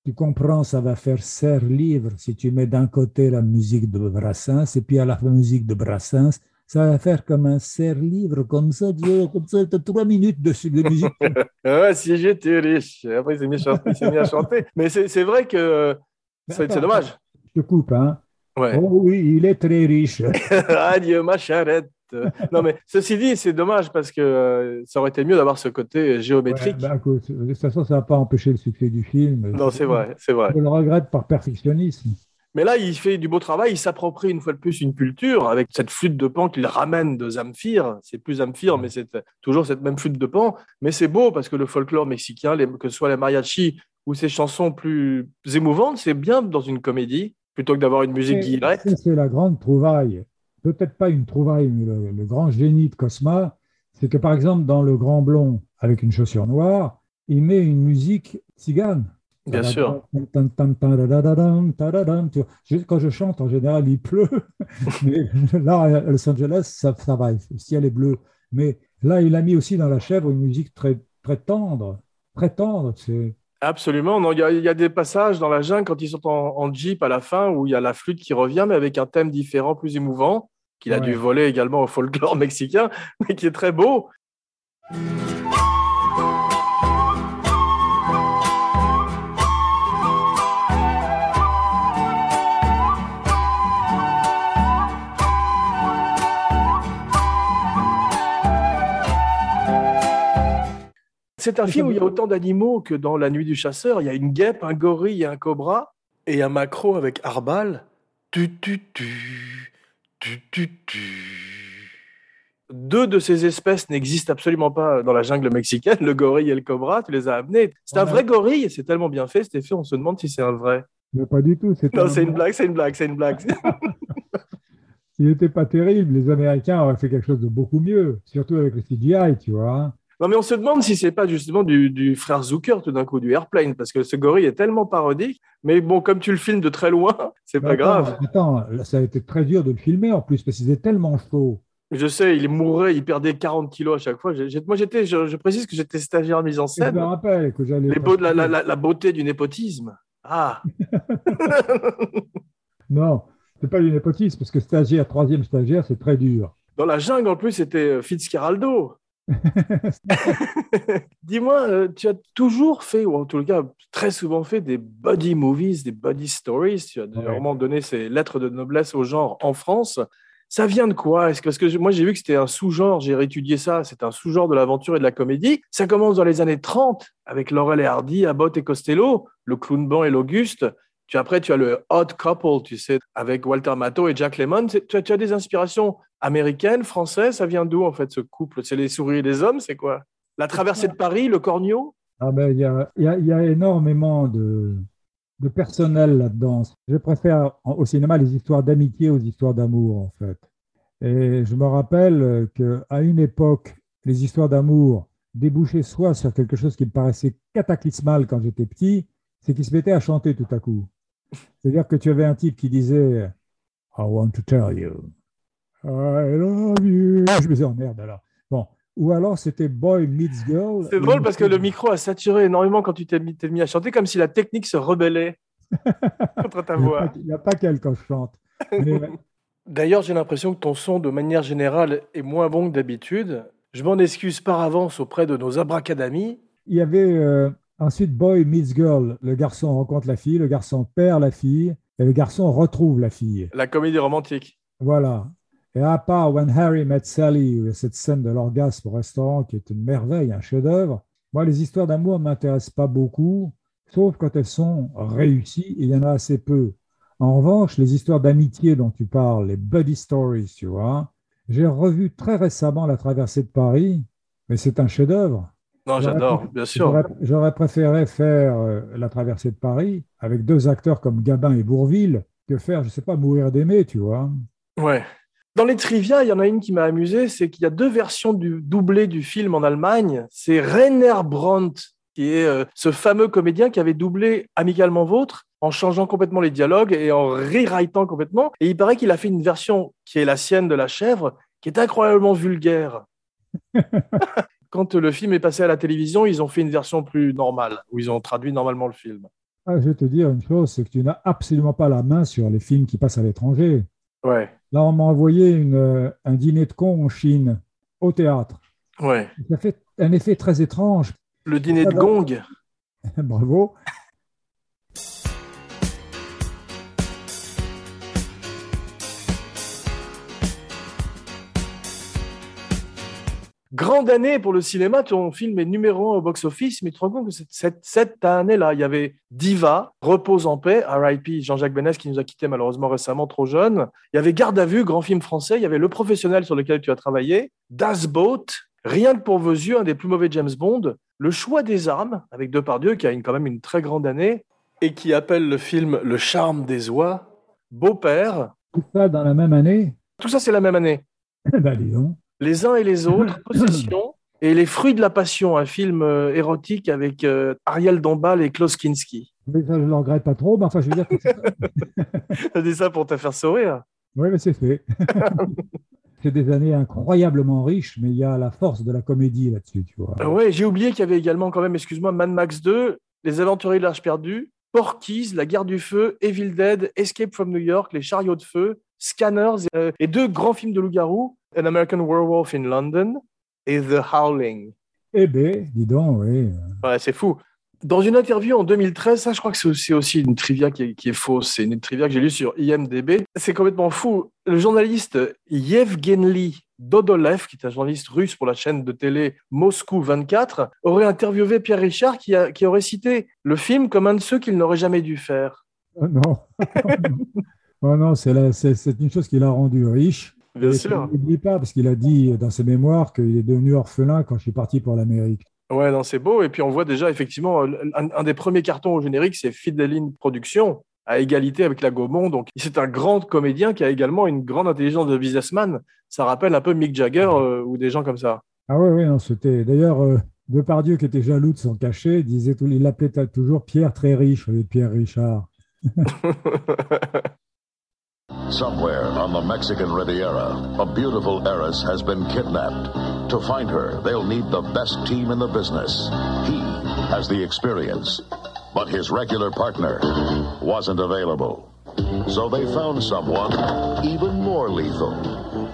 tu comprends, ça va faire serre livre si tu mets d'un côté la musique de Brassens et puis à la musique de Brassens, ça va faire comme un serre-livre, comme ça, comme ça, trois minutes de, de musique. ouais, si j'étais riche. Après, il s'est mis, à chanter. Mais c'est vrai que c'est dommage. Je te coupe, hein. Ouais. Oh oui, il est très riche. Adieu, ma charrette. non, mais ceci dit, c'est dommage parce que euh, ça aurait été mieux d'avoir ce côté géométrique. Bah, de toute façon, ça n'a pas empêché le succès du film. Non, c'est vrai, c'est vrai. Je le regrette par perfectionnisme. Mais là, il fait du beau travail, il s'approprie une fois de plus une culture avec cette flûte de pan qu'il ramène de Zamfir. C'est plus Zamfir, mais c'est toujours cette même flûte de pan. Mais c'est beau parce que le folklore mexicain, que ce soit les mariachis ou ces chansons plus émouvantes, c'est bien dans une comédie plutôt que d'avoir une musique guillerette. C'est la grande trouvaille. Peut-être pas une trouvaille, mais le, grand génie de Cosma, c'est que par exemple, dans Le Grand Blond, avec une chaussure noire, il met une musique tzigane. Bien sûr. Quand je chante, en général, il pleut. Mais là, à Los Angeles, ça, ça va. Le ciel est bleu. Mais là, il a mis aussi dans La Chèvre une musique très, très tendre. Très tendre. Absolument. Il y, a des passages dans la jungle quand ils sont en, jeep à la fin où il y a la flûte qui revient, mais avec un thème différent, plus émouvant, qu'il a dû voler également au folklore mexicain, mais qui est très beau. C'est un film où il y a autant d'animaux que dans La Nuit du Chasseur. Il y a une guêpe, un gorille et un cobra. Et un macro avec Arbal. Tu, tu, tu, tu, tu, tu. Deux de ces espèces n'existent absolument pas dans la jungle mexicaine, le gorille et le cobra. Tu les as amenés. C'est un vrai gorille et c'est tellement bien fait, cet effet, on se demande si c'est un vrai. Mais pas du tout. Non, c'est une blague, c'est une blague, c'est une blague. il n'était pas terrible. Les Américains auraient fait quelque chose de beaucoup mieux, surtout avec le CGI, tu vois. Non, mais on se demande si c'est pas justement du, frère Zucker tout d'un coup, du Airplane, parce que ce gorille est tellement parodique. Mais bon, comme tu le filmes de très loin, c'est pas grave. Attends, ça a été très dur de le filmer en plus, parce qu'il est tellement chaud. Je sais, il mourait, il perdait 40 kilos à chaque fois. moi, j'étais, je, précise que j'étais stagiaire en mise en scène. Je me rappelle que j'allais. La, la, la, beauté du népotisme. Ah Non, c'est pas du népotisme, parce que stagiaire, troisième stagiaire, c'est très dur. Dans la jungle, en plus, c'était euh, Fitzcarraldo. Dis-moi, euh, tu as toujours fait, ou en tout cas très souvent fait, des body movies, des body stories. Tu as vraiment donné ces lettres de noblesse au genre en France. Ça vient de quoi? Est-ce que, parce que moi j'ai vu que c'était un sous-genre, j'ai réétudié ça, c'est un sous-genre de l'aventure et de la comédie. Ça commence dans les années 30 avec Laurel et Hardy, Abbott et Costello, le clown banc et l'Auguste. Tu, après, tu as le Odd Couple, tu sais, avec Walter Matthau et Jack Lemmon. Tu as, tu as des inspirations américaines, françaises. Ça vient d'où, en fait, ce couple? C'est les souris et les hommes, c'est quoi? La traversée de Paris, le corneau ah ben, Il y, a, y, y, a, énormément de, de personnel là-dedans. Je préfère au cinéma les histoires d'amitié aux histoires d'amour, en fait. Et je me rappelle qu'à une époque, les histoires d'amour débouchaient soit sur quelque chose qui me paraissait cataclysmal quand j'étais petit, c'est qu'il se mettait à chanter tout à coup. C'est-à-dire que tu avais un type qui disait I want to tell you, I love you. Je me disais, oh merde alors. Bon. Ou alors c'était Boy Meets Girl. C'est drôle parce que le micro a saturé énormément quand tu t'es mis, mis, à chanter, comme si la technique se rebellait contre ta voix. Il n'y a, pas qu'elle quand je chante. D'ailleurs, j'ai l'impression que ton son, de manière générale, est moins bon que d'habitude. Je m'en excuse par avance auprès de nos abracadamis. Il y avait euh, ensuite Boy Meets Girl. Le garçon rencontre la fille, le garçon perd la fille, et le garçon retrouve la fille. La comédie romantique. Voilà. Et à part When Harry Met Sally, cette scène de l'orgasme au restaurant qui est une merveille, un chef-d'œuvre, moi, les histoires d'amour ne m'intéressent pas beaucoup, sauf quand elles sont réussies. Il y en a assez peu. En revanche, les histoires d'amitié dont tu parles, les buddy stories, tu vois, j'ai revu très récemment La traversée de Paris, mais c'est un chef-d'œuvre. Non, j'adore, bien sûr. J'aurais préféré faire euh, La traversée de Paris avec deux acteurs comme Gabin et Bourville que faire, je ne sais pas, Mourir d'aimer, tu vois. Ouais. Dans les trivia, il y en a une qui m'a amusé, c'est qu'il y a deux versions du doublé du film en Allemagne. C'est Rainer Brandt, qui est euh, ce fameux comédien qui avait doublé Amicalement Vôtre en changeant complètement les dialogues et en rewritant complètement. Et il paraît qu'il a fait une version qui est la sienne de la chèvre, qui est incroyablement vulgaire. Quand le film est passé à la télévision, ils ont fait une version plus normale, où ils ont traduit normalement le film. Ah, je vais te dire une chose, c'est que tu n'as absolument pas la main sur les films qui passent à l'étranger. Ouais. Là, on m'a envoyé une, un dîner de con en Chine, au théâtre. Ouais. Ça fait un effet très étrange. Le dîner de gong. Bravo. Grande année pour le cinéma, ton film est numéro un au box-office, mais tu te rends compte que cette, cette, année-là, il y avait Diva, Repose en paix, RIP, Jean-Jacques Benès qui nous a quittés malheureusement récemment, trop jeune. Il y avait Garde à vue, grand film français. Il y avait Le Professionnel sur lequel tu as travaillé, Das Boat, Rien que pour vos yeux, un des plus mauvais James Bond, Le Choix des armes, avec Depardieu qui a une, quand même une très grande année, et qui appelle le film Le charme des oies, Beau-père. Tout ça dans la même année Tout ça, c'est la même année. ben, disons les uns et les autres, Possession et Les fruits de la passion, un film euh, érotique avec euh, Ariel Dombal et Klaus Kinski. Mais ça, je ne le regrette pas trop, mais enfin, je veux dire que c'est. dit ça pour te faire sourire. Oui, mais c'est fait. c'est des années incroyablement riches, mais il y a la force de la comédie là-dessus, tu vois. oui, j'ai oublié qu'il y avait également, quand même, excuse-moi, Mad Max 2, Les Aventuriers de l'Arche perdue, Porky's, La guerre du feu, Evil Dead, Escape from New York, Les chariots de feu, Scanners euh, et deux grands films de loup-garou, An American Werewolf in London et The Howling. Eh bien, dis donc, oui. Ouais, c'est fou. Dans une interview en 2013, ça je crois que c'est aussi une trivia qui est, fausse, c'est une trivia que j'ai lue sur IMDB. C'est complètement fou. Le journaliste Yevgeny Dodolev, qui est un journaliste russe pour la chaîne de télé Moscou 24, aurait interviewé Pierre Richard qui, qui aurait cité le film comme un de ceux qu'il n'aurait jamais dû faire. Oh non, oh non c'est une chose qui l'a rendu riche. Bien sûr. N'oublie pas, parce qu'il a dit dans ses mémoires qu'il est devenu orphelin quand je suis parti pour l'Amérique. Ouais, non, c'est beau. Et puis on voit déjà effectivement un, des premiers cartons au générique, c'est Fideline Productions à égalité avec la Gaumont. Donc, c'est un grand comédien qui a également une grande intelligence de businessman. Ça rappelle un peu Mick Jagger euh, ou des gens comme ça. Ah oui, oui, non, c'était. D'ailleurs, euh, Depardieu, qui était jaloux de son cachet, disait tout... il l'appelait toujours Pierre très riche au lieu de Pierre Richard. Somewhere on the Mexican Riviera, a beautiful heiress has been kidnapped. To find her, they'll need the best team in the business. He has the experience, but his regular partner wasn't available. So they found someone even more lethal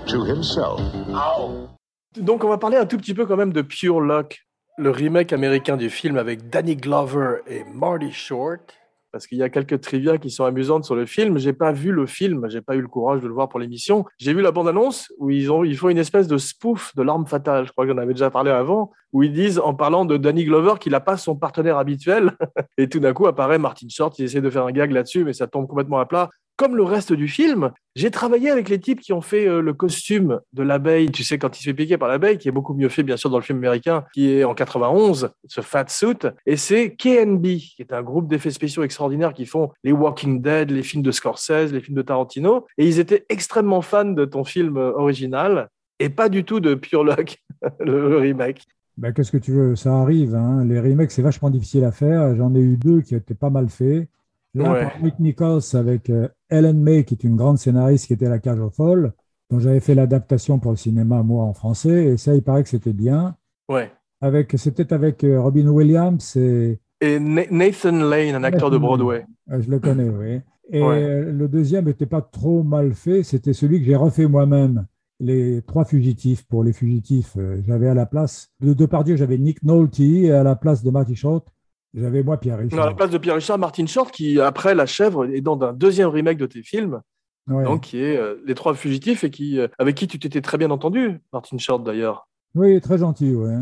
to himself. Ow. Donc, on va parler un tout petit peu quand même de Pure Luck, le remake américain du film avec Danny Glover et Marty Short parce qu'il y a quelques trivia qui sont amusantes sur le film. J'ai pas vu le film, j'ai pas eu le courage de le voir pour l'émission. J'ai vu la bande-annonce où ils ont, ils font une espèce de spoof de l'arme fatale. Je crois que j'en avais déjà parlé avant, où ils disent en parlant de Danny Glover qu'il n'a pas son partenaire habituel. Et tout d'un coup apparaît Martin Short. Ils essaient de faire un gag là-dessus, mais ça tombe complètement à plat comme le reste du film, j'ai travaillé avec les types qui ont fait euh, le costume de l'abeille, tu sais, quand il se fait piquer par l'abeille, qui est beaucoup mieux fait, bien sûr, dans le film américain, qui est en 91, ce fat suit. Et c'est KNB, qui est un groupe d'effets spéciaux extraordinaires qui font les Walking Dead, les films de Scorsese, les films de Tarantino. Et ils étaient extrêmement fans de ton film euh, original et pas du tout de Pure Luck, le remake. Ben, Qu'est-ce que tu veux Ça arrive. Hein. Les remakes, c'est vachement difficile à faire. J'en ai eu deux qui étaient pas mal faits. Là, Ouais. par Nick Nichols avec euh, Ellen May, qui est une grande scénariste qui était à la cage aux folles, dont j'avais fait l'adaptation pour le cinéma, moi, en français. Et ça, il paraît que c'était bien. Ouais. Avec, c'était avec euh, Robin Williams et Et Na- Nathan Lane, un acteur de Nathan. Broadway. euh, je le connais, oui. Et Ouais. euh, le deuxième n'était pas trop mal fait. C'était celui que j'ai refait moi-même. Les trois fugitifs. Pour les fugitifs, j'avais à la place de Depardieu, j'avais Nick Nolte et à la place de Marty Short, j'avais moi Pierre Richard. Non, à la place de Pierre Richard, Martin Short, qui après La Chèvre est dans un deuxième remake de tes films, Ouais. donc qui est euh, Les Trois Fugitifs et qui euh, avec qui tu t'étais très bien entendu, Martin Short d'ailleurs. Oui, très gentil, ouais.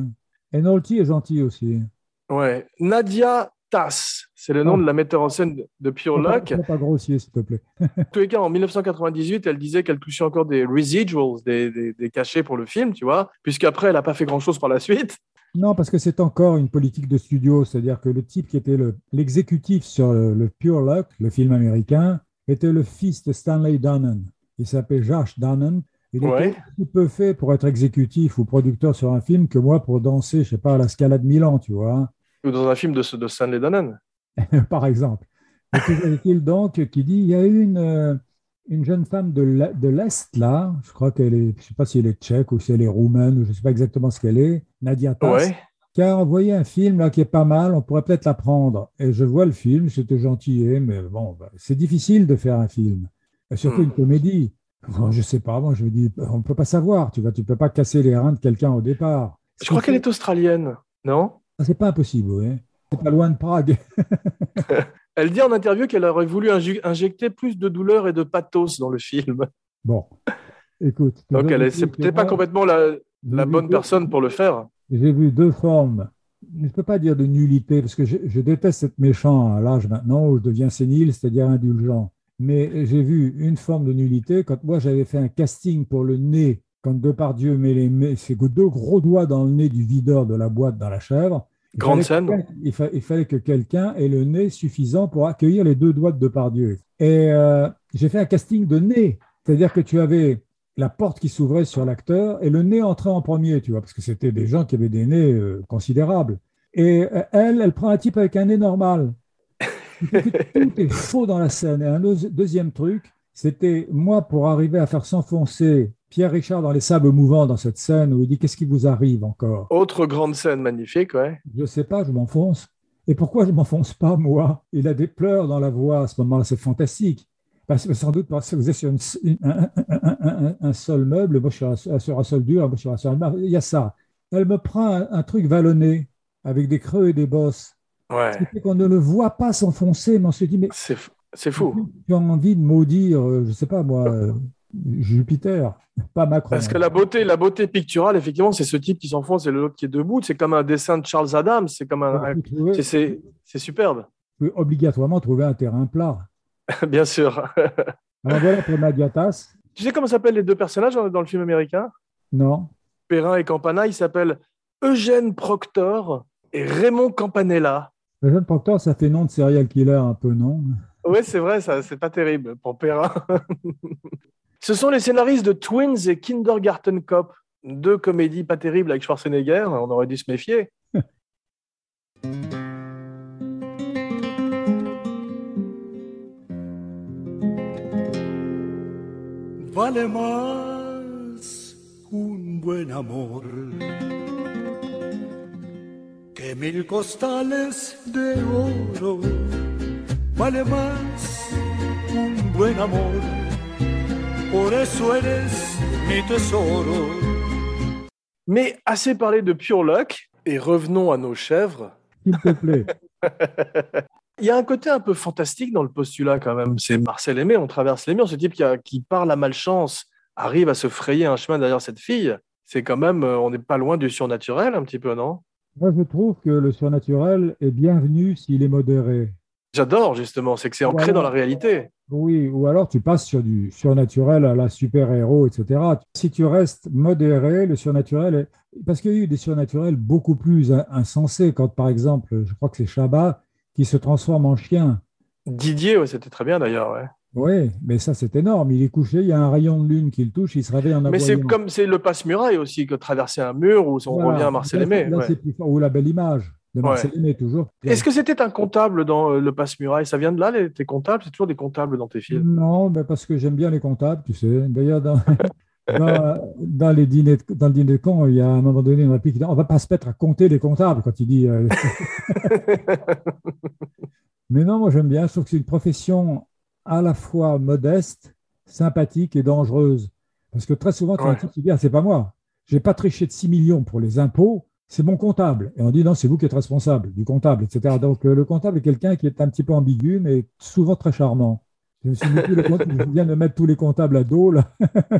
Et Nolte est gentil aussi. Ouais. Nadia Tass, c'est le nom Oh. de la metteur en scène de- Pure pas- Luck. pas grossier, s'il te plaît. En tous les cas, en 1998, elle disait qu'elle touchait encore des residuals, des, des, des cachets pour le film, tu vois, puisqu'après, elle n'a pas fait grand-chose par la suite. Non, parce que c'est encore une politique de studio, c'est-à-dire que le type qui était le- l'exécutif sur le, le Pure Luck, le film américain, était le fils de Stanley Donen. Il s'appelait Josh Donen. Il Ouais. était aussi peu fait pour être exécutif ou producteur sur un film que moi pour danser, je sais pas, à la Scala de Milan, tu vois, Ou dans un film de, de Stanley Donen. par exemple. Et est-il donc qui dit, il y a eu une, euh, une jeune femme de l'E- de l'Est, là, je crois qu'elle est, je sais pas si elle est tchèque ou si elle est roumaine, ou je sais pas exactement ce qu'elle est, Nadia Tass, Ouais. qui a envoyé un film là, qui est pas mal, on pourrait peut-être la prendre. Et je vois le film, c'était gentil, hein, mais bon, bah, c'est difficile de faire un film, Et surtout Hmm. une comédie. Bon, je sais pas, moi je me dis, on ne peut pas savoir, tu vois, tu peux pas casser les reins de quelqu'un au départ. Je crois qu'elle est australienne, non? Ah, C'est pas impossible, oui. C'est pas loin de Prague. Elle dit en interview qu'elle aurait voulu injecter plus de douleur et de pathos dans le film. Bon, écoute. Donc, elle est, toujours c'est est-il que peut-être pas complètement la, bonne personne pour le faire. J'ai vu deux formes. Je ne peux pas dire de nullité, parce que je, je déteste être méchant à l'âge maintenant où je deviens sénile, c'est-à-dire indulgent. Mais j'ai vu une forme de nullité quand moi j'avais fait un casting pour le nez, quand Depardieu met les met ses deux gros doigts dans le nez du videur de la boîte dans la chèvre. Il Grande fallait que scène. Il, fa- il fallait que quelqu'un ait le nez suffisant pour accueillir les deux doigts de Depardieu. Et euh, j'ai fait un casting de nez, c'est-à-dire que tu avais la porte qui s'ouvrait sur l'acteur et le nez entrait en premier, tu vois, parce que c'était des gens qui avaient des nez euh, considérables. Et euh, elle, elle prend un type avec un nez normal. Tout est faux dans la scène. Et un deuxi- deuxième truc, c'était moi pour arriver à faire s'enfoncer Pierre Richard dans les sables mouvants dans cette scène où il dit Qu'est-ce qui vous arrive encore? Autre grande scène magnifique, ouais. Je sais pas, je m'enfonce. Et pourquoi je ne m'enfonce pas, moi? Il a des pleurs dans la voix à ce moment-là, c'est fantastique. Parce que sans doute parce que vous êtes sur une- un, un- un- un- un seul meuble, moi je suis sur un- sol dur, moi je suis sur un seul. Il y a ça. Elle me prend un, truc vallonné avec des creux et des bosses. Ouais. Ce qui fait qu'on ne le voit pas s'enfoncer, mais on se dit, mais C'est, fou. tu as envie de maudire, euh, je ne sais pas moi, euh, Jupiter, pas Macron. Parce que la beauté, la beauté picturale, effectivement, c'est ce type qui s'enfonce et l'autre qui est debout. C'est comme un dessin de Charles Adams. C'est comme un, trouver- c'est, superbe. obligatoirement trouver un terrain plat. Bien sûr. Alors voilà pour Nadiatas. tu sais comment s'appellent les deux personnages dans le film américain? Non. Perrin et Campana, ils s'appellent Eugène Proctor et Raymond Campanella. Jeune Proctor, ça fait nom de serial killer un peu, non? Oui, c'est vrai, ça, c'est pas terrible pour Perrin. Ce sont les scénaristes de Twins et Kindergarten Cop, deux comédies pas terribles avec Schwarzenegger. On aurait dû se méfier. Vale más un buen amor que mil costales de oro. Vale más un buen amor, por eso eres mi tesoro. Mais assez parlé de Pure Luck et revenons à nos chèvres. S'il te plaît. Il y a un côté un peu fantastique dans le postulat quand même. C'est Marcel Aimé, on traverse les murs. Ce type qui, a- qui par la malchance arrive à se frayer un chemin derrière cette fille. C'est quand même, euh, on n'est pas loin du surnaturel un petit peu, non? Moi, je trouve que le surnaturel est bienvenu s'il est modéré. J'adore justement, c'est que c'est ancré Voilà. dans la réalité. Oui, ou alors tu passes sur du surnaturel à la super-héros, etc. Si tu restes modéré, le surnaturel est... Parce qu'il y a eu des surnaturels beaucoup plus in- insensés, quand par exemple, je crois que c'est Shabbat qui se transforme en chien. Didier, ouais, c'était très bien d'ailleurs. ouais. Oui, mais ça c'est énorme. Il est couché, il y a un rayon de lune qui le touche, il se réveille en Mais c'est aboyant. comme c'est le passe-muraille aussi, que traverser un mur où on Voilà. revient à Marcel Aimé. ouais. Ou la belle image de toujours. Est-ce que c'était un comptable dans euh, le passe-muraille? Ça vient de là, les, tes comptables? C'est toujours des comptables dans tes films? Non, ben parce que j'aime bien les comptables, tu sais. D'ailleurs, dans, dans, dans les dîners, dans le dîner de con, il y a un moment donné une réplique On va pas se mettre à compter les comptables quand il dit. euh, Mais non, moi j'aime bien. Je trouve que c'est une profession à la fois modeste, sympathique et dangereuse. Parce que très souvent, tu as un type qui dit Ah, c'est pas moi. J'ai pas triché de 6 millions pour les impôts, c'est mon comptable. Et on dit Non, c'est vous qui êtes responsable du comptable, etc. Donc euh, le comptable est quelqu'un qui est un petit peu ambigu, mais souvent très charmant. Je me suis dit, je viens de mettre tous les comptables à dos, là.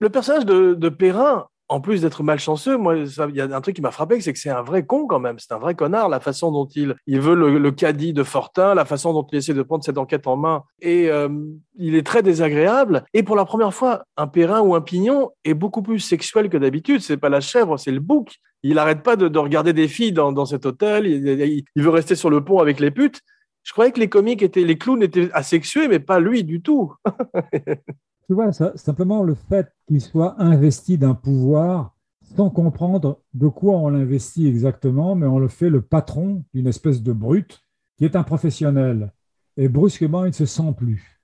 Le personnage de, de Perrin, en plus d'être malchanceux, moi, il y a un truc qui m'a frappé, c'est que c'est un vrai con quand même. C'est un vrai connard, la façon dont il, veut le, caddie de Fortin, la façon dont il essaie de prendre cette enquête en main. Et euh, il est très désagréable. Et pour la première fois, un Perrin ou un Pignon est beaucoup plus sexuel que d'habitude. C'est pas la chèvre, c'est le bouc. Il n'arrête pas de, de regarder des filles dans, cet hôtel. Il veut rester sur le pont avec les putes. Je croyais que les comiques étaient, les clowns étaient asexués, mais pas lui du tout. Tu vois, ça- simplement le fait qu'il soit investi d'un pouvoir sans comprendre de quoi on l'investit exactement, mais on le fait le patron d'une espèce de brute qui est un professionnel. Et brusquement, il ne se sent plus.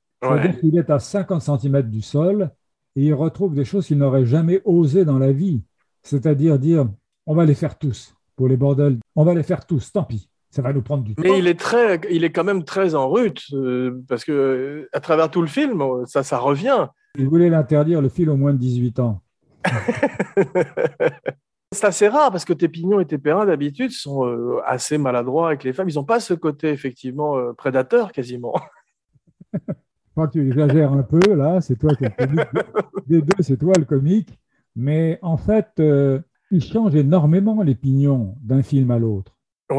Qu'il est à 50 cm du sol et il retrouve des choses qu'il n'aurait jamais osé dans la vie. C'est-à-dire dire, on va les faire tous pour les bordels. On va les faire tous, tant pis. Ça va nous prendre du temps. Mais il est très, il est quand même très en rut euh, parce que euh, à travers tout le film, ça, ça revient. Il voulait l'interdire, le fil, au moins de 18 ans. C'est assez rare parce que tes pignons et tes perrins d'habitude sont euh, assez maladroits avec les femmes. Ils n'ont pas ce côté effectivement euh, prédateur quasiment. Je crois que tu exagères un peu, là, c'est toi qui comique. Des deux, c'est toi le comique. Mais en fait, euh, ils changent énormément les pignons d'un film à l'autre.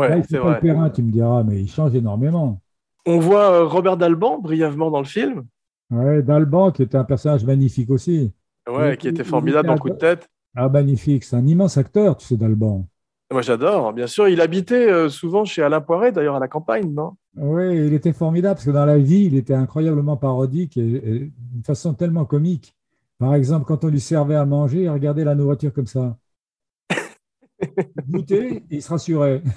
Là, Ouais, il c'est vrai. Perrin, tu me diras, mais ils changent énormément. On voit euh, Robert Dalban brièvement dans le film, Ouais, Dalban, qui était un personnage magnifique aussi. ouais, Il- qui était il formidable dans Coup de tête. Ah, magnifique, c'est un immense acteur, tu sais, Dalban. Moi j'adore, bien sûr. Il habitait euh, souvent chez Alain Poiret, d'ailleurs à la campagne, non? Oui, il était formidable parce que dans la vie, il était incroyablement parodique et, et d'une façon tellement comique. Par exemple, quand on lui servait à manger, il regardait la nourriture comme ça. Il goûtait et il se rassurait.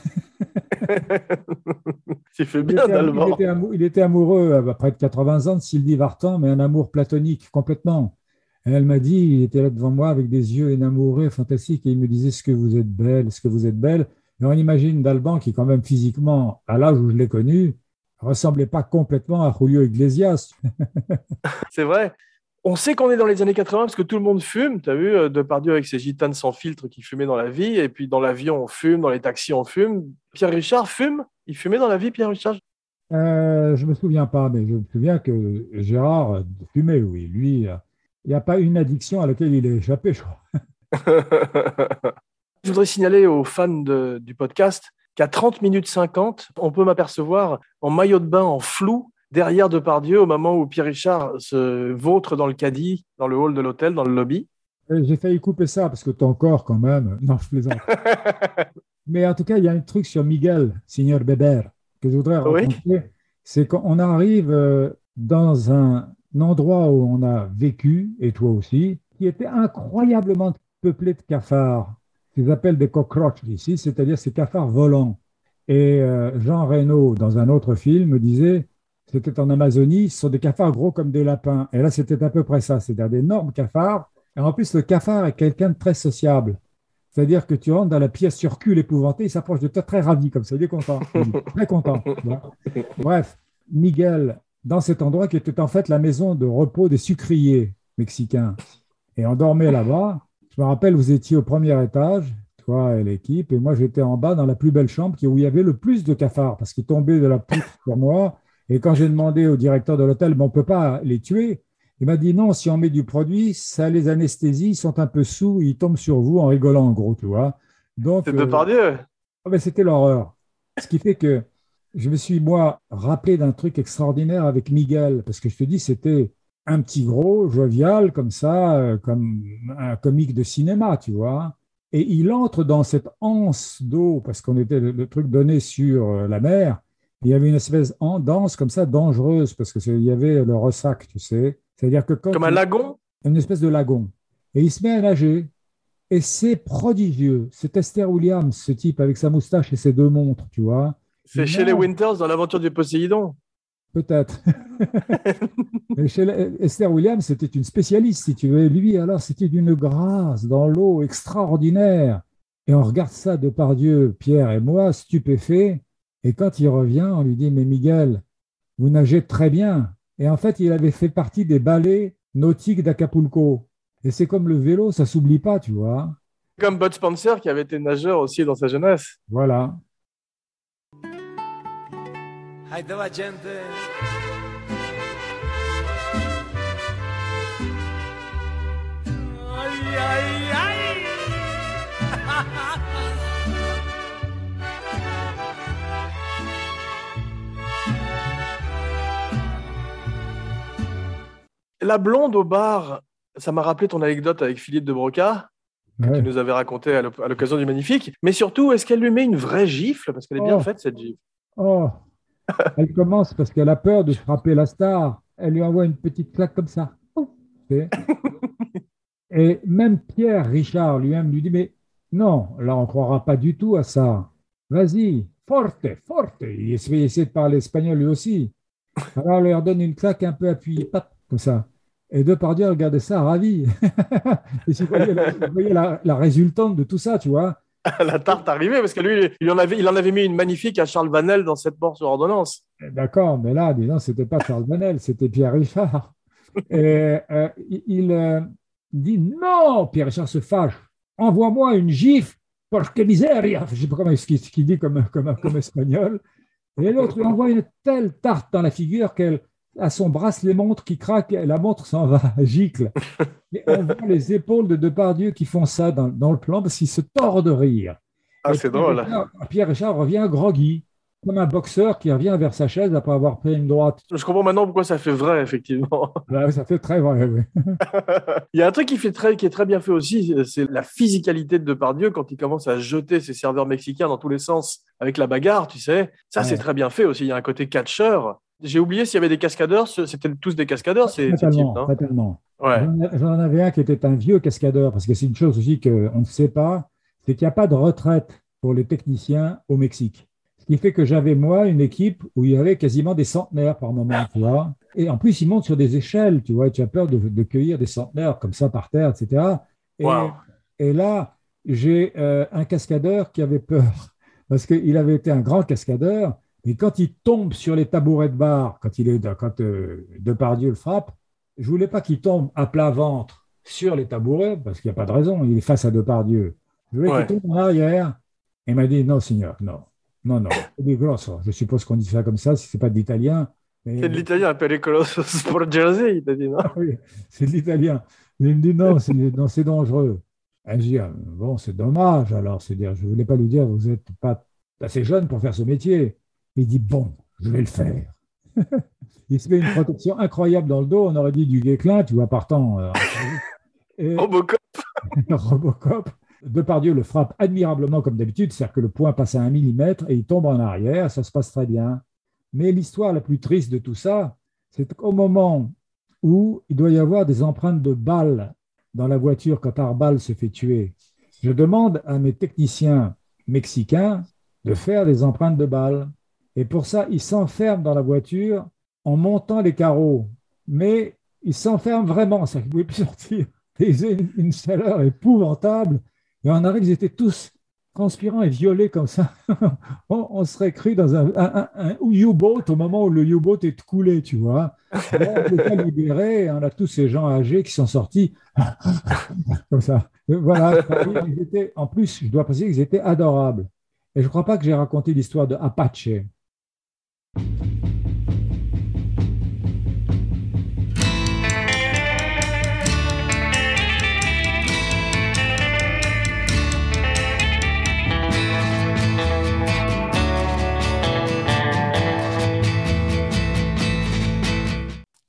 Il fait Il bien était, il était amou- il était amoureux à près de 80 ans de Sylvie Vartan, mais un amour platonique complètement. Et elle m'a dit, il était là devant moi avec des yeux énamourés, fantastiques, et il me disait ce que vous êtes belle, est-ce que vous êtes belle? Et on imagine Dalban qui, quand même physiquement, à l'âge où je l'ai connu, ressemblait pas complètement à Julio Iglesias. C'est vrai. On sait qu'on est dans les années 80 parce que tout le monde fume. Tu as vu, euh, Depardieu avec ses gitanes sans filtre qui fumaient dans la vie. Et puis dans l'avion, on fume. Dans les taxis, on fume. Pierre Richard fume? Il fumait dans la vie, Pierre Richard? Euh, je me souviens pas, mais je me souviens que Gérard fumait, oui. Lui, euh, il n'y a pas une addiction à laquelle il est échappé, je crois. Je voudrais signaler aux fans de- du podcast qu'à 30 minutes 50, on peut m'apercevoir en maillot de bain en flou derrière Depardieu au moment où Pierre Richard se vautre dans le caddie, dans le hall de l'hôtel, dans le lobby. Euh, J'ai failli couper ça parce que ton corps, quand même. Non, je plaisante. Mais en tout cas, il y a un truc sur Miguel, Seigneur Beber, que je voudrais Oui. raconter. c'est qu'on arrive euh, dans un endroit où on a vécu, et toi aussi, qui était incroyablement peuplé de cafards, qu'ils appellent des cockroaches ici, c'est-à-dire ces cafards volants. Et euh, Jean Reynaud, dans un autre film, disait c'était en Amazonie, ce sont des cafards gros comme des lapins. Et là, c'était à peu près ça, c'est-à-dire d'énormes cafards. Et en plus, le cafard est quelqu'un de très sociable. C'est-à-dire que tu rentres dans la pièce sur cul épouvanté, il s'approche de toi très ravi, comme ça, il est content. très content. Bref, Miguel, dans cet endroit qui était en fait la maison de repos des sucriers mexicains. Et on dormait là-bas. Je me rappelle, vous étiez au premier étage, toi et l'équipe, et moi j'étais en bas dans la plus belle chambre où il y avait le plus de cafards, parce qu'ils tombaient de la poutre sur moi. Et quand j'ai demandé au directeur de l'hôtel, mais on ne peut pas les tuer, il m'a dit non, si on met du produit, ça les anesthésie, ils sont un peu sous, ils tombent sur vous en rigolant en gros, tu vois. Donc, C'est de par Dieu. Ah, c'était l'horreur. Ce qui fait que je me suis, moi, rappelé d'un truc extraordinaire avec Miguel, parce que je te dis, c'était un petit gros, jovial, comme ça, euh, comme un comique de cinéma, tu vois. Et il entre dans cette anse d'eau, parce qu'on était le, truc donné sur euh, la mer. Il y avait une espèce d'anse comme ça, dangereuse, parce qu'il y avait le ressac, tu sais. C'est-à-dire que Comme un lagon? Une espèce de lagon. Et il se met à nager. Et c'est prodigieux. C'est Esther Williams, ce type, avec sa moustache et ses deux montres, tu vois. C'est chez les Winters dans l'aventure du Poséidon Peut-être. Esther Williams, c'était une spécialiste, si tu veux. Lui, alors, c'était d'une grâce dans l'eau extraordinaire. Et on regarde ça de par Dieu, Pierre et moi, stupéfaits. Et quand il revient, on lui dit Mais Miguel, vous nagez très bien. Et en fait, il avait fait partie des ballets nautiques d'Acapulco. Et c'est comme le vélo, ça s'oublie pas, tu vois. Comme Bud Spencer qui avait été nageur aussi dans sa jeunesse. Voilà. La blonde au bar, ça m'a rappelé ton anecdote avec Philippe de Broca, que tu nous avais raconté à l'occasion du Magnifique. Mais surtout, est-ce qu'elle lui met une vraie gifle? Parce qu'elle est bien oh. faite, cette gifle. Oh Elle commence parce qu'elle a peur de frapper la star. Elle lui envoie une petite claque comme ça. Et même Pierre Richard lui-même lui dit Mais non, là, on ne croira pas du tout à ça. Vas-y, forte, forte. Il essaie de parler espagnol lui aussi. Alors, elle leur donne une claque un peu appuyée comme ça. Et Depardieu regardait ça ravi. et vous voyez, la, résultante de tout ça, tu vois. la tarte arrivée, parce que lui, il en, avait, il en avait mis une magnifique à Charles Vanel dans cette mort sur ordonnance. Eh, d'accord, mais là, disons, c'était pas Charles Vanel, c'était Pierre Richard. Et euh, il euh, dit non, Pierre Richard se fâche, envoie-moi une gifle, que miseria. Je ne sais pas comment ce qu'il dit comme, comme, comme espagnol. Et l'autre lui envoie une telle tarte dans la figure qu'elle à son bracelet montre qui craque, et la montre s'en va, gicle. Et on voit les épaules de Depardieu qui font ça dans, le plan parce qu'il se tord de rire. Ah, c'est drôle. Pierre Richard revient groggy, comme un boxeur qui revient vers sa chaise après avoir pris une droite. Je comprends maintenant pourquoi ça fait vrai, effectivement. ça fait très vrai, oui. Il y a un truc qui, fait très, qui est très bien fait aussi, c'est la physicalité de Depardieu quand il commence à jeter ses serveurs mexicains dans tous les sens avec la bagarre, tu sais. Ça, c'est très bien fait aussi. Il y a un côté catcheur j'ai oublié s'il y avait des cascadeurs. C'était tous des cascadeurs, ces, Totalement, J'en avais un qui était un vieux cascadeur, parce que c'est une chose aussi qu'on ne sait pas, c'est qu'il n'y a pas de retraite pour les techniciens au Mexique. Ce qui fait que j'avais, moi, une équipe où il y avait quasiment des centenaires par moment, tu vois. Et en plus, ils montent sur des échelles, tu vois, et tu as peur de, cueillir des centenaires comme ça par terre, etc. Et, là, j'ai euh, un cascadeur qui avait peur, parce qu'il avait été un grand cascadeur, et quand il tombe sur les tabourets de bar, quand, il est, quand euh, Depardieu le frappe, je ne voulais pas qu'il tombe à plat ventre sur les tabourets, parce qu'il n'y a pas de raison, il est face à Depardieu. Je voulais qu'il tombe en arrière. Et il m'a dit non, Seigneur, non, non, non, Je suppose qu'on dit ça comme ça, si ce n'est pas de l'italien. C'est de l'italien, pericoloso pour Jersey, il t'a dit non? Ah Oui, c'est de l'italien. Mais il me dit non, c'est dangereux. Et je dis, ah, bon, c'est dommage alors. C'est-à-dire, je ne voulais pas lui dire, vous n'êtes pas assez jeune pour faire ce métier. Il dit Bon, je vais le faire. il se met une protection incroyable dans le dos. On aurait dit du Guéclin, tu vois, partant. Euh, Robocop. Robocop. Depardieu le frappe admirablement comme d'habitude, c'est-à-dire que le point passe à un millimètre et il tombe en arrière, ça se passe très bien. Mais l'histoire la plus triste de tout ça, c'est qu'au moment où il doit y avoir des empreintes de balles dans la voiture quand Arbal se fait tuer, je demande à mes techniciens mexicains de faire des empreintes de balles. Et pour ça, ils s'enferment dans la voiture en montant les carreaux. Mais ils s'enferment vraiment, ça ne pouvait plus sortir. Ils ont une chaleur épouvantable. Et on arrive, ils étaient tous transpirants et violets comme ça. on, serait cru dans un, U-boat au moment où le U-boat est coulé, tu vois. on a libéré, on a tous ces gens âgés qui sont sortis comme ça. Voilà, en plus, je dois préciser qu'ils étaient adorables. Et je ne crois pas que j'ai raconté l'histoire de Apache.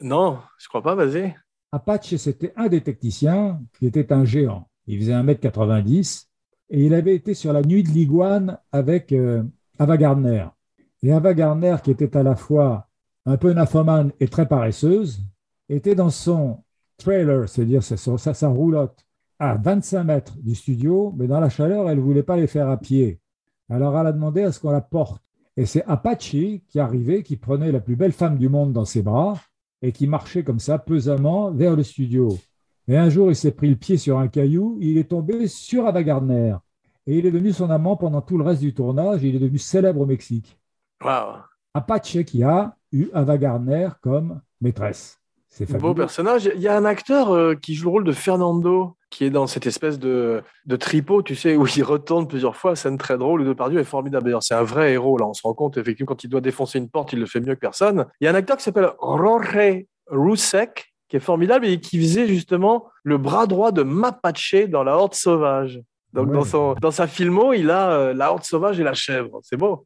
Non, je crois pas, vas-y. Apache, c'était un des techniciens qui était un géant. Il faisait 1m90 et il avait été sur la nuit de l'iguane avec euh, Ava Gardner. Et Ava Gardner, qui était à la fois un peu nymphomane et très paresseuse, était dans son trailer, c'est-à-dire sa, roulotte, à 25 mètres du studio, mais dans la chaleur, elle ne voulait pas les faire à pied. Alors elle a demandé à ce qu'on la porte. Et c'est Apache qui arrivait, qui prenait la plus belle femme du monde dans ses bras et qui marchait comme ça pesamment vers le studio. Et un jour, il s'est pris le pied sur un caillou, il est tombé sur Ava Gardner. Et il est devenu son amant pendant tout le reste du tournage. il est devenu célèbre au Mexique. Wow. Apache qui a eu Ava Gardner comme maîtresse. C'est Beau personnage. Il y a un acteur euh, qui joue le rôle de Fernando, qui est dans cette espèce de, de tripot, tu sais, où il retourne plusieurs fois. Scène très drôle. Le Depardieu est formidable. D'ailleurs, c'est un vrai héros. Là, on se rend compte, effectivement, quand il doit défoncer une porte, il le fait mieux que personne. Il y a un acteur qui s'appelle Jorge Roussek, qui est formidable et qui faisait justement le bras droit de Mapache dans La Horde Sauvage. Donc dans, son, dans sa filmo, il a euh, La Horde Sauvage et la chèvre. C'est beau.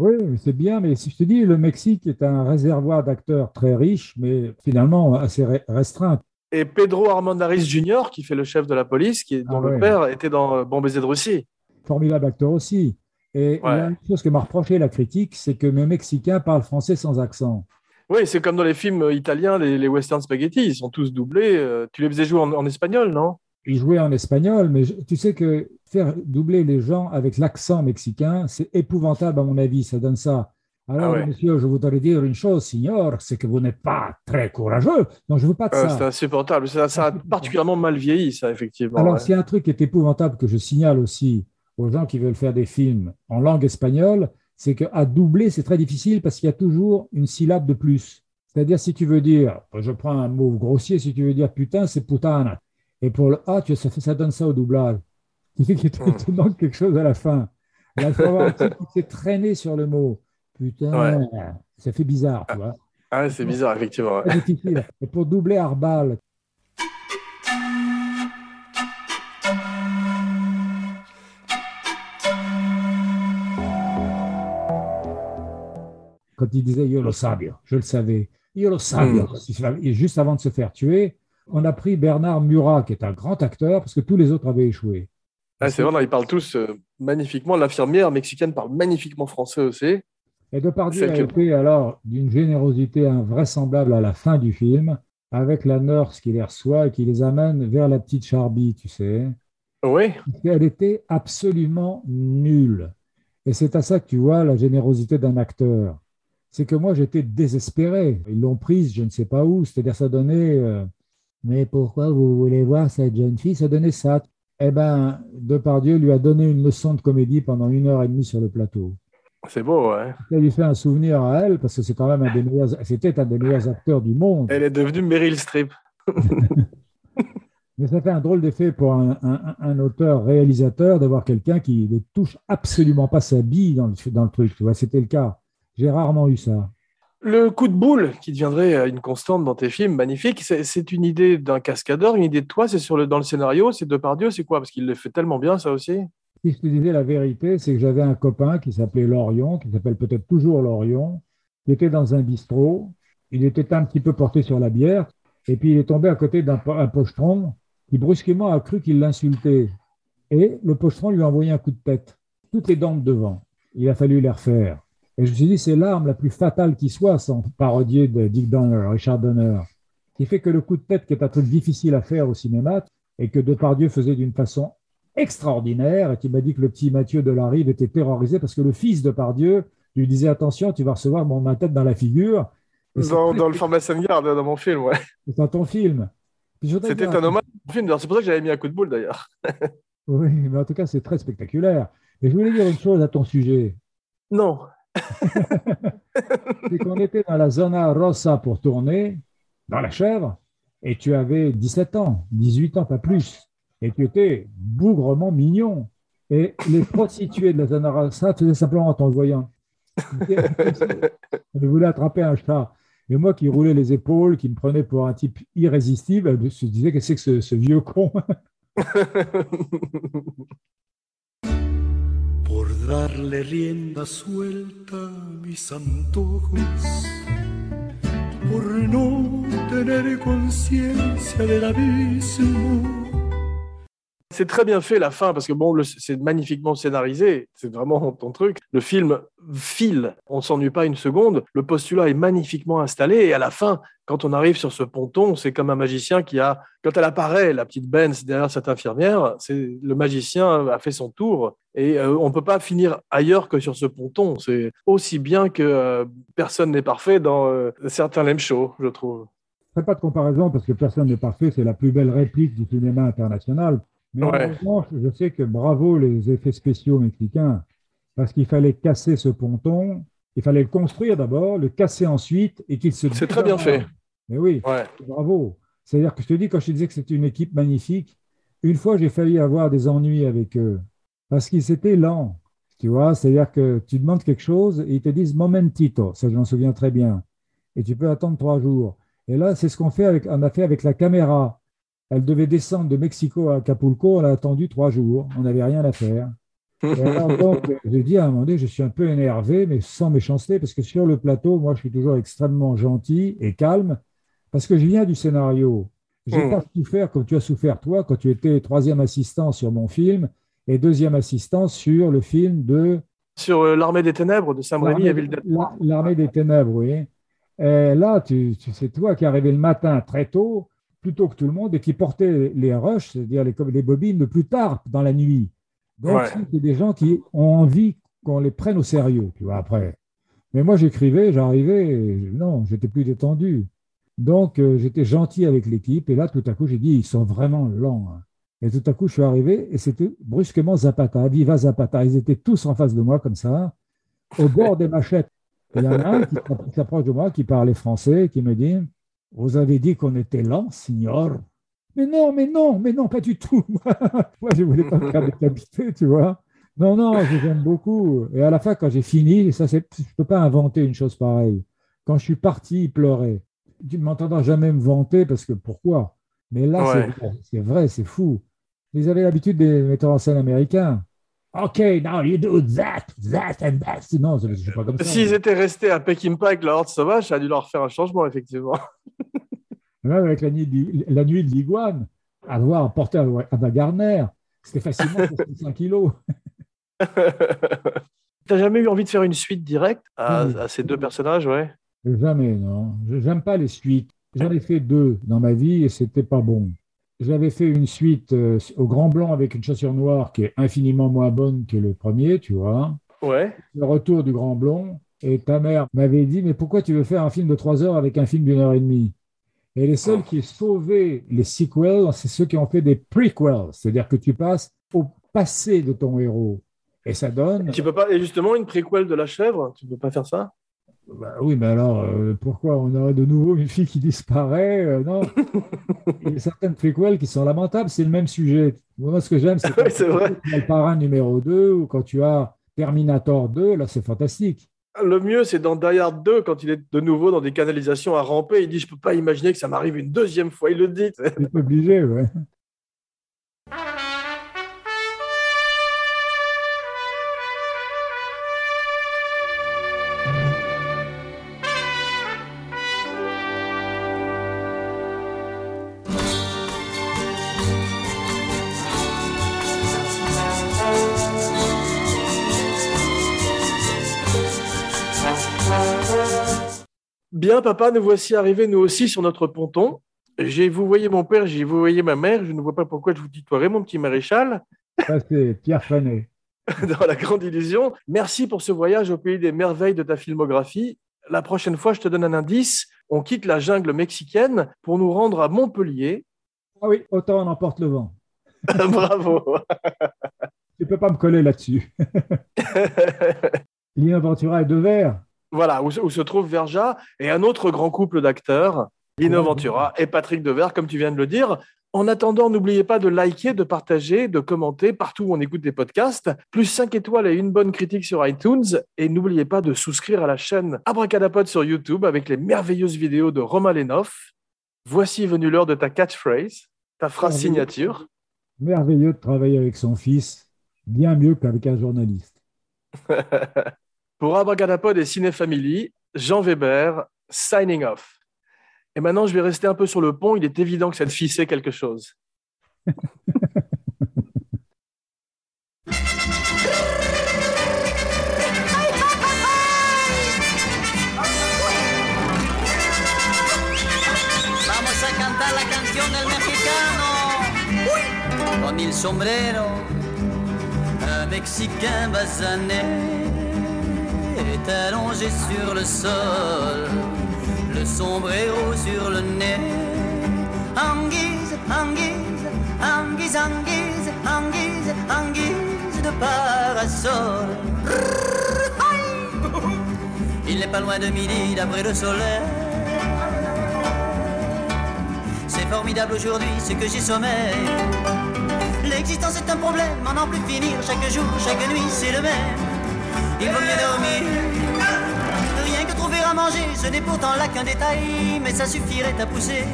Oui, c'est bien, mais si je te dis, le Mexique est un réservoir d'acteurs très riche, mais finalement assez restreint. Et Pedro Armandaris Jr., qui fait le chef de la police, qui est, dont ah le père était dans euh, Bon baiser de Russie. Formidable acteur aussi. Et la une chose que m'a reproché la critique, c'est que mes Mexicains parlent français sans accent. Oui, c'est comme dans les films italiens, les, western spaghetti, ils sont tous doublés. Euh, tu les faisais jouer en, espagnol, non? Ils jouaient en espagnol, mais tu sais que faire doubler les gens avec l'accent mexicain, c'est épouvantable à mon avis, ça donne ça. Alors, ah monsieur, je voudrais dire une chose, signor, c'est que vous n'êtes pas très courageux. Donc, je ne veux pas de euh, ça. C'est insupportable. Ça, ça, a particulièrement mal vieilli, ça, effectivement. Alors, s'il y a un truc qui est épouvantable que je signale aussi aux gens qui veulent faire des films en langue espagnole, c'est qu'à doubler, c'est très difficile parce qu'il y a toujours une syllabe de plus. C'est-à-dire, si tu veux dire, je prends un mot grossier, si tu veux dire putain, c'est putana. Et pour le A, tu, ça, ça donne ça au doublage. Il fait qu'il te, manque quelque chose à la fin. Là, il faut avoir un truc qui s'est traîné sur le mot. Putain, ça fait bizarre, tu vois. Ah, c'est bizarre, effectivement. difficile. Et pour doubler Arbal, quand il disait Yo lo sabio, je le savais. Yo lo sabio. Hmm. Juste avant de se faire tuer, on a pris Bernard Murat, qui est un grand acteur, parce que tous les autres avaient échoué. Ah, c'est vrai, ils parlent tous euh, magnifiquement. L'infirmière mexicaine parle magnifiquement français aussi. Et Depardieu a été alors d'une générosité invraisemblable à la fin du film, avec la nurse qui les reçoit et qui les amène vers la petite Charby, tu sais. Oui. Elle était absolument nulle. Et c'est à ça que tu vois la générosité d'un acteur c'est que moi j'étais désespéré. Ils l'ont prise, je ne sais pas où, c'est-à-dire ça donnait. Euh, mais pourquoi vous voulez voir cette jeune fille Ça donnait ça? Eh bien, Depardieu lui a donné une leçon de comédie pendant une heure et demie sur le plateau. C'est beau, ouais. Ça lui fait un souvenir à elle, parce que c'est quand même un des meilleurs, c'était un des meilleurs acteurs du monde. Elle est devenue Meryl Streep. Mais ça fait un drôle d'effet pour un, un auteur-réalisateur d'avoir quelqu'un qui ne touche absolument pas sa bille dans le, dans le truc. Tu vois, c'était le cas. J'ai rarement eu ça. Le coup de boule qui deviendrait euh, une constante dans tes films, magnifique, c'est une idée d'un cascadeur, une idée de toi, c'est sur le, dans le scénario, c'est Depardieu, c'est quoi? Parce qu'il le fait tellement bien, ça aussi. Si je te disais la vérité, c'est que j'avais un copain qui s'appelait Lorion, qui s'appelle peut-être toujours Lorion, qui était dans un bistrot. Il était un petit peu porté sur la bière, et puis il est tombé à côté d'un pochetron qui brusquement a cru qu'il l'insultait. Et le pochetron lui a envoyé un coup de tête, toutes les dents de devant. Il a fallu les refaire. Et je me suis dit, c'est l'arme la plus fatale qui soit, sans parodier de Dick Donner, Richard Donner, qui fait que le coup de tête, qui est un truc difficile à faire au cinéma, et que Depardieu faisait d'une façon extraordinaire, et qui m'a dit que le petit Mathieu de Larive était terrorisé parce que le fils de Pardieu lui disait attention, tu vas recevoir mon, ma tête dans la figure. Dans, dans, le format Garde, dans mon film, ouais. C'est dans ton film. C'était un hommage à film, c'est pour ça que j'avais mis un coup de boule d'ailleurs. oui, mais en tout cas, c'est très spectaculaire. Et je voulais dire une chose à ton sujet. Non. C'est qu'on était dans la zona rossa pour tourner, dans la chèvre, et tu avais 17 ans, 18 ans, pas plus et tu étais bougrement mignon. Et les prostituées de la zona rossa faisaient simplement en t'en voyant. Je voulais attraper un chat. Et moi qui roulais les épaules, qui me prenait pour un type irrésistible, je me disais que c'est que ce, vieux con? Darle rienda suelta mis antojos, por no tener conciencia del abismo c'est très bien fait la fin parce que bon, c'est magnifiquement scénarisé, c'est vraiment ton truc. Le film file, on s'ennuie pas une seconde. Le postulat est magnifiquement installé et à la fin, quand on arrive sur ce ponton, c'est comme un magicien qui a, quand elle apparaît, la petite Benz derrière cette infirmière, c'est le magicien a fait son tour et euh, on peut pas finir ailleurs que sur ce ponton. C'est aussi bien que euh, personne n'est parfait dans euh, certains lame shows, je trouve. Pas de comparaison parce que personne n'est parfait, c'est la plus belle réplique du cinéma international. Mais en revanche, je sais que bravo les effets spéciaux mexicains, parce qu'il fallait casser ce ponton, il fallait le construire d'abord, le casser ensuite, et qu'il se. C'est très bien fait. Mais oui, bravo. C'est-à-dire que je te dis, quand je te disais que c'était une équipe magnifique, une fois j'ai failli avoir des ennuis avec eux, parce qu'ils étaient lents. Tu vois, c'est-à-dire que tu demandes quelque chose et ils te disent momentito, ça je m'en souviens très bien. Et tu peux attendre trois jours. Et là, c'est ce qu'on fait avec, on a fait avec la caméra. Elle devait descendre de Mexico à Acapulco. On a attendu trois jours. On n'avait rien à faire. Et alors, donc, j'ai dit à un moment donné, je suis un peu énervé, mais sans méchanceté, parce que sur le plateau, moi, je suis toujours extrêmement gentil et calme, parce que je viens du scénario. Je n'ai hmm. pas souffert comme tu as souffert, toi, quand tu étais troisième assistant sur mon film et deuxième assistant sur le film de. Sur euh, L'Armée des Ténèbres de Sam Raimi et L'Armée des Ténèbres, oui. Et là, tu, c'est toi qui es arrivé le matin très tôt plutôt que tout le monde et qui portaient les rushs, c'est-à-dire les, les, bobines, le plus tard dans la nuit. Donc, c'est des gens qui ont envie qu'on les prenne au sérieux, tu vois, après. Mais moi, j'écrivais, j'arrivais, non, j'étais plus détendu. Donc, euh, j'étais gentil avec l'équipe, et là, tout à coup, j'ai dit, ils sont vraiment lents. Hein. Et tout à coup, je suis arrivé, et c'était brusquement Zapata, Viva Zapata. Ils étaient tous en face de moi, comme ça, au bord des machettes. il y en a un qui s'approche de moi, qui parlait français, qui me dit vous avez dit qu'on était lent, signor. Mais non, mais non, mais non, pas du tout. Moi, je ne voulais pas me faire décapiter, tu vois. Non, non, je j'aime beaucoup. Et à la fin, quand j'ai fini, ça, je ne peux pas inventer une chose pareille. Quand je suis parti, il pleurait. Tu ne m'entendras jamais me vanter parce que pourquoi? Mais là, c'est vrai, c'est fou. Ils avaient l'habitude des metteurs en scène américains. OK, now you do that, that and that. Non, c'est pas comme ça. S'ils étaient restés à Peckinpah avec la Horde Sauvage, ça a dû leur faire un changement, effectivement. Même avec la nuit de, la nuit de l'iguane, à devoir porter à, à Garner, c'était facilement 5 kilos. T'as jamais eu envie de faire une suite directe à, à ces deux personnages, ouais? Jamais, non. J'aime pas les suites. J'en ai fait deux dans ma vie et c'était pas bon. J'avais fait une suite euh, au Grand Blanc avec une chaussure noire qui est infiniment moins bonne que le premier, tu vois. Ouais. Le retour du Grand Blanc. Et ta mère m'avait dit, mais pourquoi tu veux faire un film de trois heures avec un film d'une heure et demie? Et les seuls qui ont sauvé les sequels, c'est ceux qui ont fait des prequels, c'est-à-dire que tu passes au passé de ton héros. Et ça donne. Tu peux pas. Et justement, une prequel de la chèvre, tu peux pas faire ça? Bah oui, mais alors, euh, pourquoi on aurait de nouveau une fille qui disparaît euh, Non. Il y a certaines prequels qui sont lamentables, c'est le même sujet. Moi, ce que j'aime, c'est quand tu as le parrain numéro 2 ou quand tu as Terminator 2, là, c'est fantastique. Le mieux, c'est dans Die Hard 2, quand il est de nouveau dans des canalisations à ramper, il dit Je ne peux pas imaginer que ça m'arrive une deuxième fois. Il le dit. C'est obligé, ouais. Papa, nous voici arrivés, nous aussi, sur notre ponton. J'ai vous voyez mon père, j'ai vous voyez ma mère. Je ne vois pas pourquoi je vous tutoierais, mon petit maréchal. Ça, c'est Pierre Fanet. Dans la grande illusion. Merci pour ce voyage au pays des merveilles de ta filmographie. La prochaine fois, je te donne un indice. On quitte la jungle mexicaine pour nous rendre à Montpellier. Ah oui, autant on emporte le vent. Bravo. Tu peux pas me coller là-dessus. Lino Ventura et Devers. Voilà, où, où se trouve Verja et un autre grand couple d'acteurs, Lino Ventura et Patrick Devers, comme tu viens de le dire. En attendant, n'oubliez pas de liker, de partager, de commenter partout où on écoute des podcasts. Plus 5 étoiles et une bonne critique sur iTunes. Et n'oubliez pas de souscrire à la chaîne Abracadapod sur YouTube avec les merveilleuses vidéos de Romain Lenoff. Voici venu l'heure de ta catchphrase, ta phrase Merveilleux. signature. Merveilleux de travailler avec son fils, bien mieux qu'avec un journaliste. Pour Abracadapod et Ciné Family, Jean Weber, signing off. Et maintenant, je vais rester un peu sur le pont. Il est évident que cette fille sait quelque chose. Allongé sur le sol, le sombrero sur le nez. Anguise, anguise, anguise, anguise, anguise, anguise de parasol. Il n'est pas loin de midi d'après le soleil. C'est formidable aujourd'hui ce que j'ai sommeil. L'existence est un problème, en n'en plus finir. Chaque jour, chaque nuit, c'est le même. Il vaut mieux dormir. Manger, ce n'est pourtant là qu'un détail. Mais ça suffirait à pousser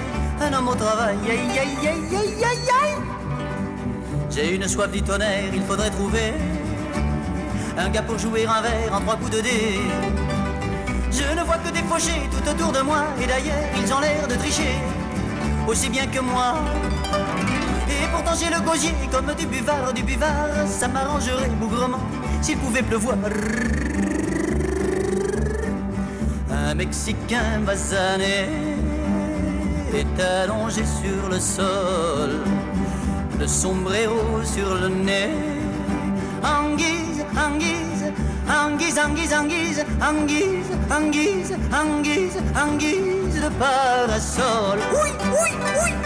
un homme au travail. Aïe, aïe, aïe, aïe, aïe, aïe. J'ai une soif du tonnerre, il faudrait trouver un gars pour jouer un verre en trois coups de dé. Je ne vois que des fauchés tout autour de moi, et d'ailleurs, ils ont l'air de tricher aussi bien que moi. Et pourtant j'ai le gosier comme du buvard, du buvard, ça m'arrangerait bougrement s'il pouvait pleuvoir. Mexicain basané est allongé sur le sol, le sombrero sur le nez. Anguise, anguise, anguise, anguise, anguise, anguise, anguise, anguise, anguise de parasol. Oui